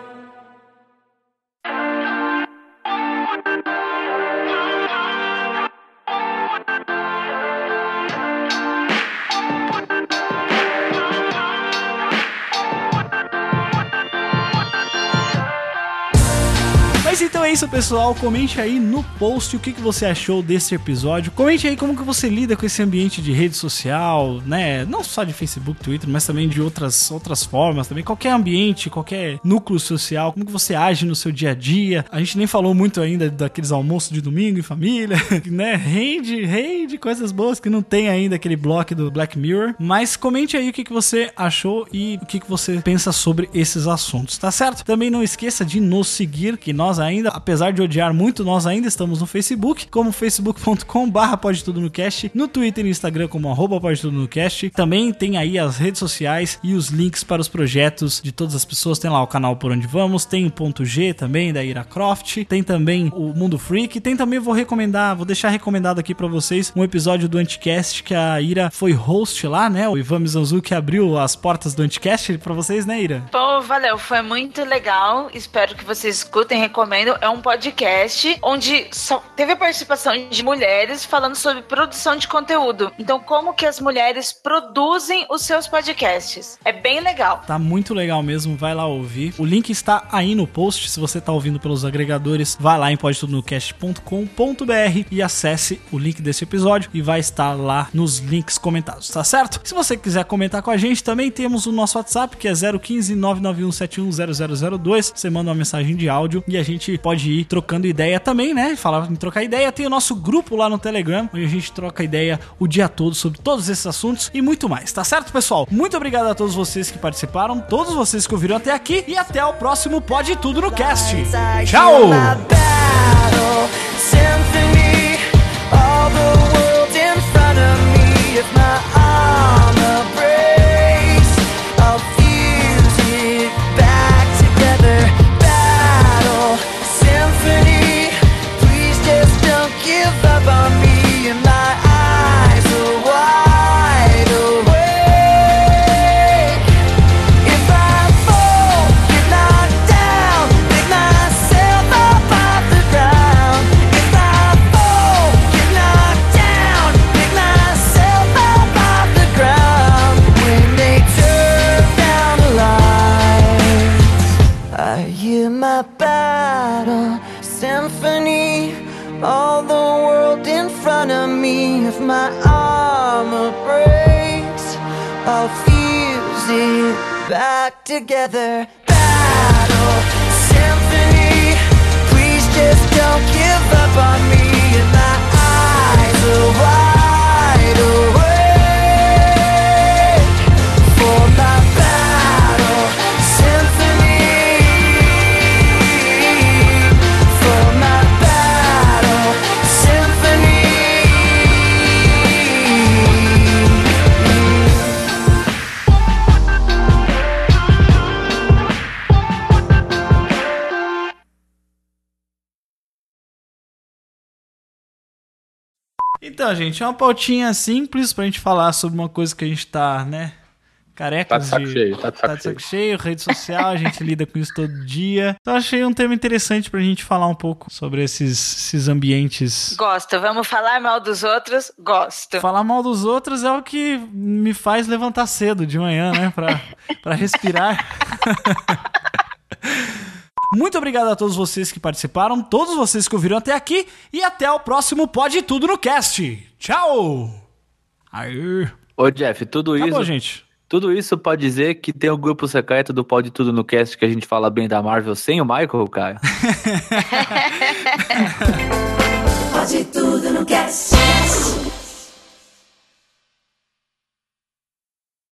Isso, pessoal. Comente aí no post o que, que você achou desse episódio. Comente aí como que você lida com esse ambiente de rede social, né? Não só de Facebook, Twitter, mas também de outras, outras formas também. Qualquer ambiente, qualquer núcleo social, como que você age no seu dia a dia. A gente nem falou muito ainda daqueles almoços de domingo em família, né? Rende, rende coisas boas que não tem ainda aquele bloco do Black Mirror. Mas comente aí o que, que você achou e o que, que você pensa sobre esses assuntos, tá certo? Também não esqueça de nos seguir, que nós ainda, apesar de odiar muito, nós ainda estamos no Facebook, como facebook.com barra pode tudo no Twitter e Instagram como arroba. Também tem aí as redes sociais e os links para os projetos de todas as pessoas. Tem lá o canal Por Onde Vamos, tem o ponto G também da Ira Croft, tem também o Mundo Freak, tem também, vou recomendar, vou deixar recomendado aqui para vocês um episódio do Anticast que a Ira foi host lá, né? O Ivan Mizanzuki abriu as portas do Anticast para vocês, né, Ira? Pô, valeu, foi muito legal. Espero que vocês escutem, recomendo. É um podcast onde teve a participação de mulheres falando sobre produção de conteúdo. Então, como que as mulheres produzem os seus podcasts? É bem legal. Tá muito legal mesmo, vai lá ouvir. O link está aí no post, se você tá ouvindo pelos agregadores, vai lá em podtudonocast.com.br e acesse o link desse episódio e vai estar lá nos links comentados, tá certo? Se você quiser comentar com a gente, também temos o nosso WhatsApp, que é 015 991710002. Você manda uma mensagem de áudio e a gente pode ir trocando ideia também, né? Falar em trocar ideia, tem o nosso grupo lá no Telegram, onde a gente troca ideia o dia todo sobre todos esses assuntos e muito mais, tá certo, pessoal? Muito obrigado a todos vocês que participaram, todos vocês que ouviram até aqui e até o próximo Pode Tudo no Cast. Tchau! All the world in front of me. If my Então, gente, é uma pautinha simples pra gente falar sobre uma coisa que a gente tá, né? Careca Tá de saco cheio, tá de saco tá de saco cheio, rede social, a gente lida com isso todo dia. Então achei um tema interessante pra gente falar um pouco sobre esses, esses ambientes. Gosto. Vamos falar mal dos outros? Gosto. Falar mal dos outros é o que me faz levantar cedo de manhã, né? Pra, pra respirar. Muito obrigado a todos vocês que participaram, todos vocês que ouviram até aqui e até o próximo Pode Tudo no Cast. Tchau! Aê. Ô, Jeff, tudo Acabou, isso. gente. Tudo isso pode dizer que tem o grupo secreto do Pode Tudo no Cast que a gente fala bem da Marvel sem o Michael, cara. Pode tudo no cast.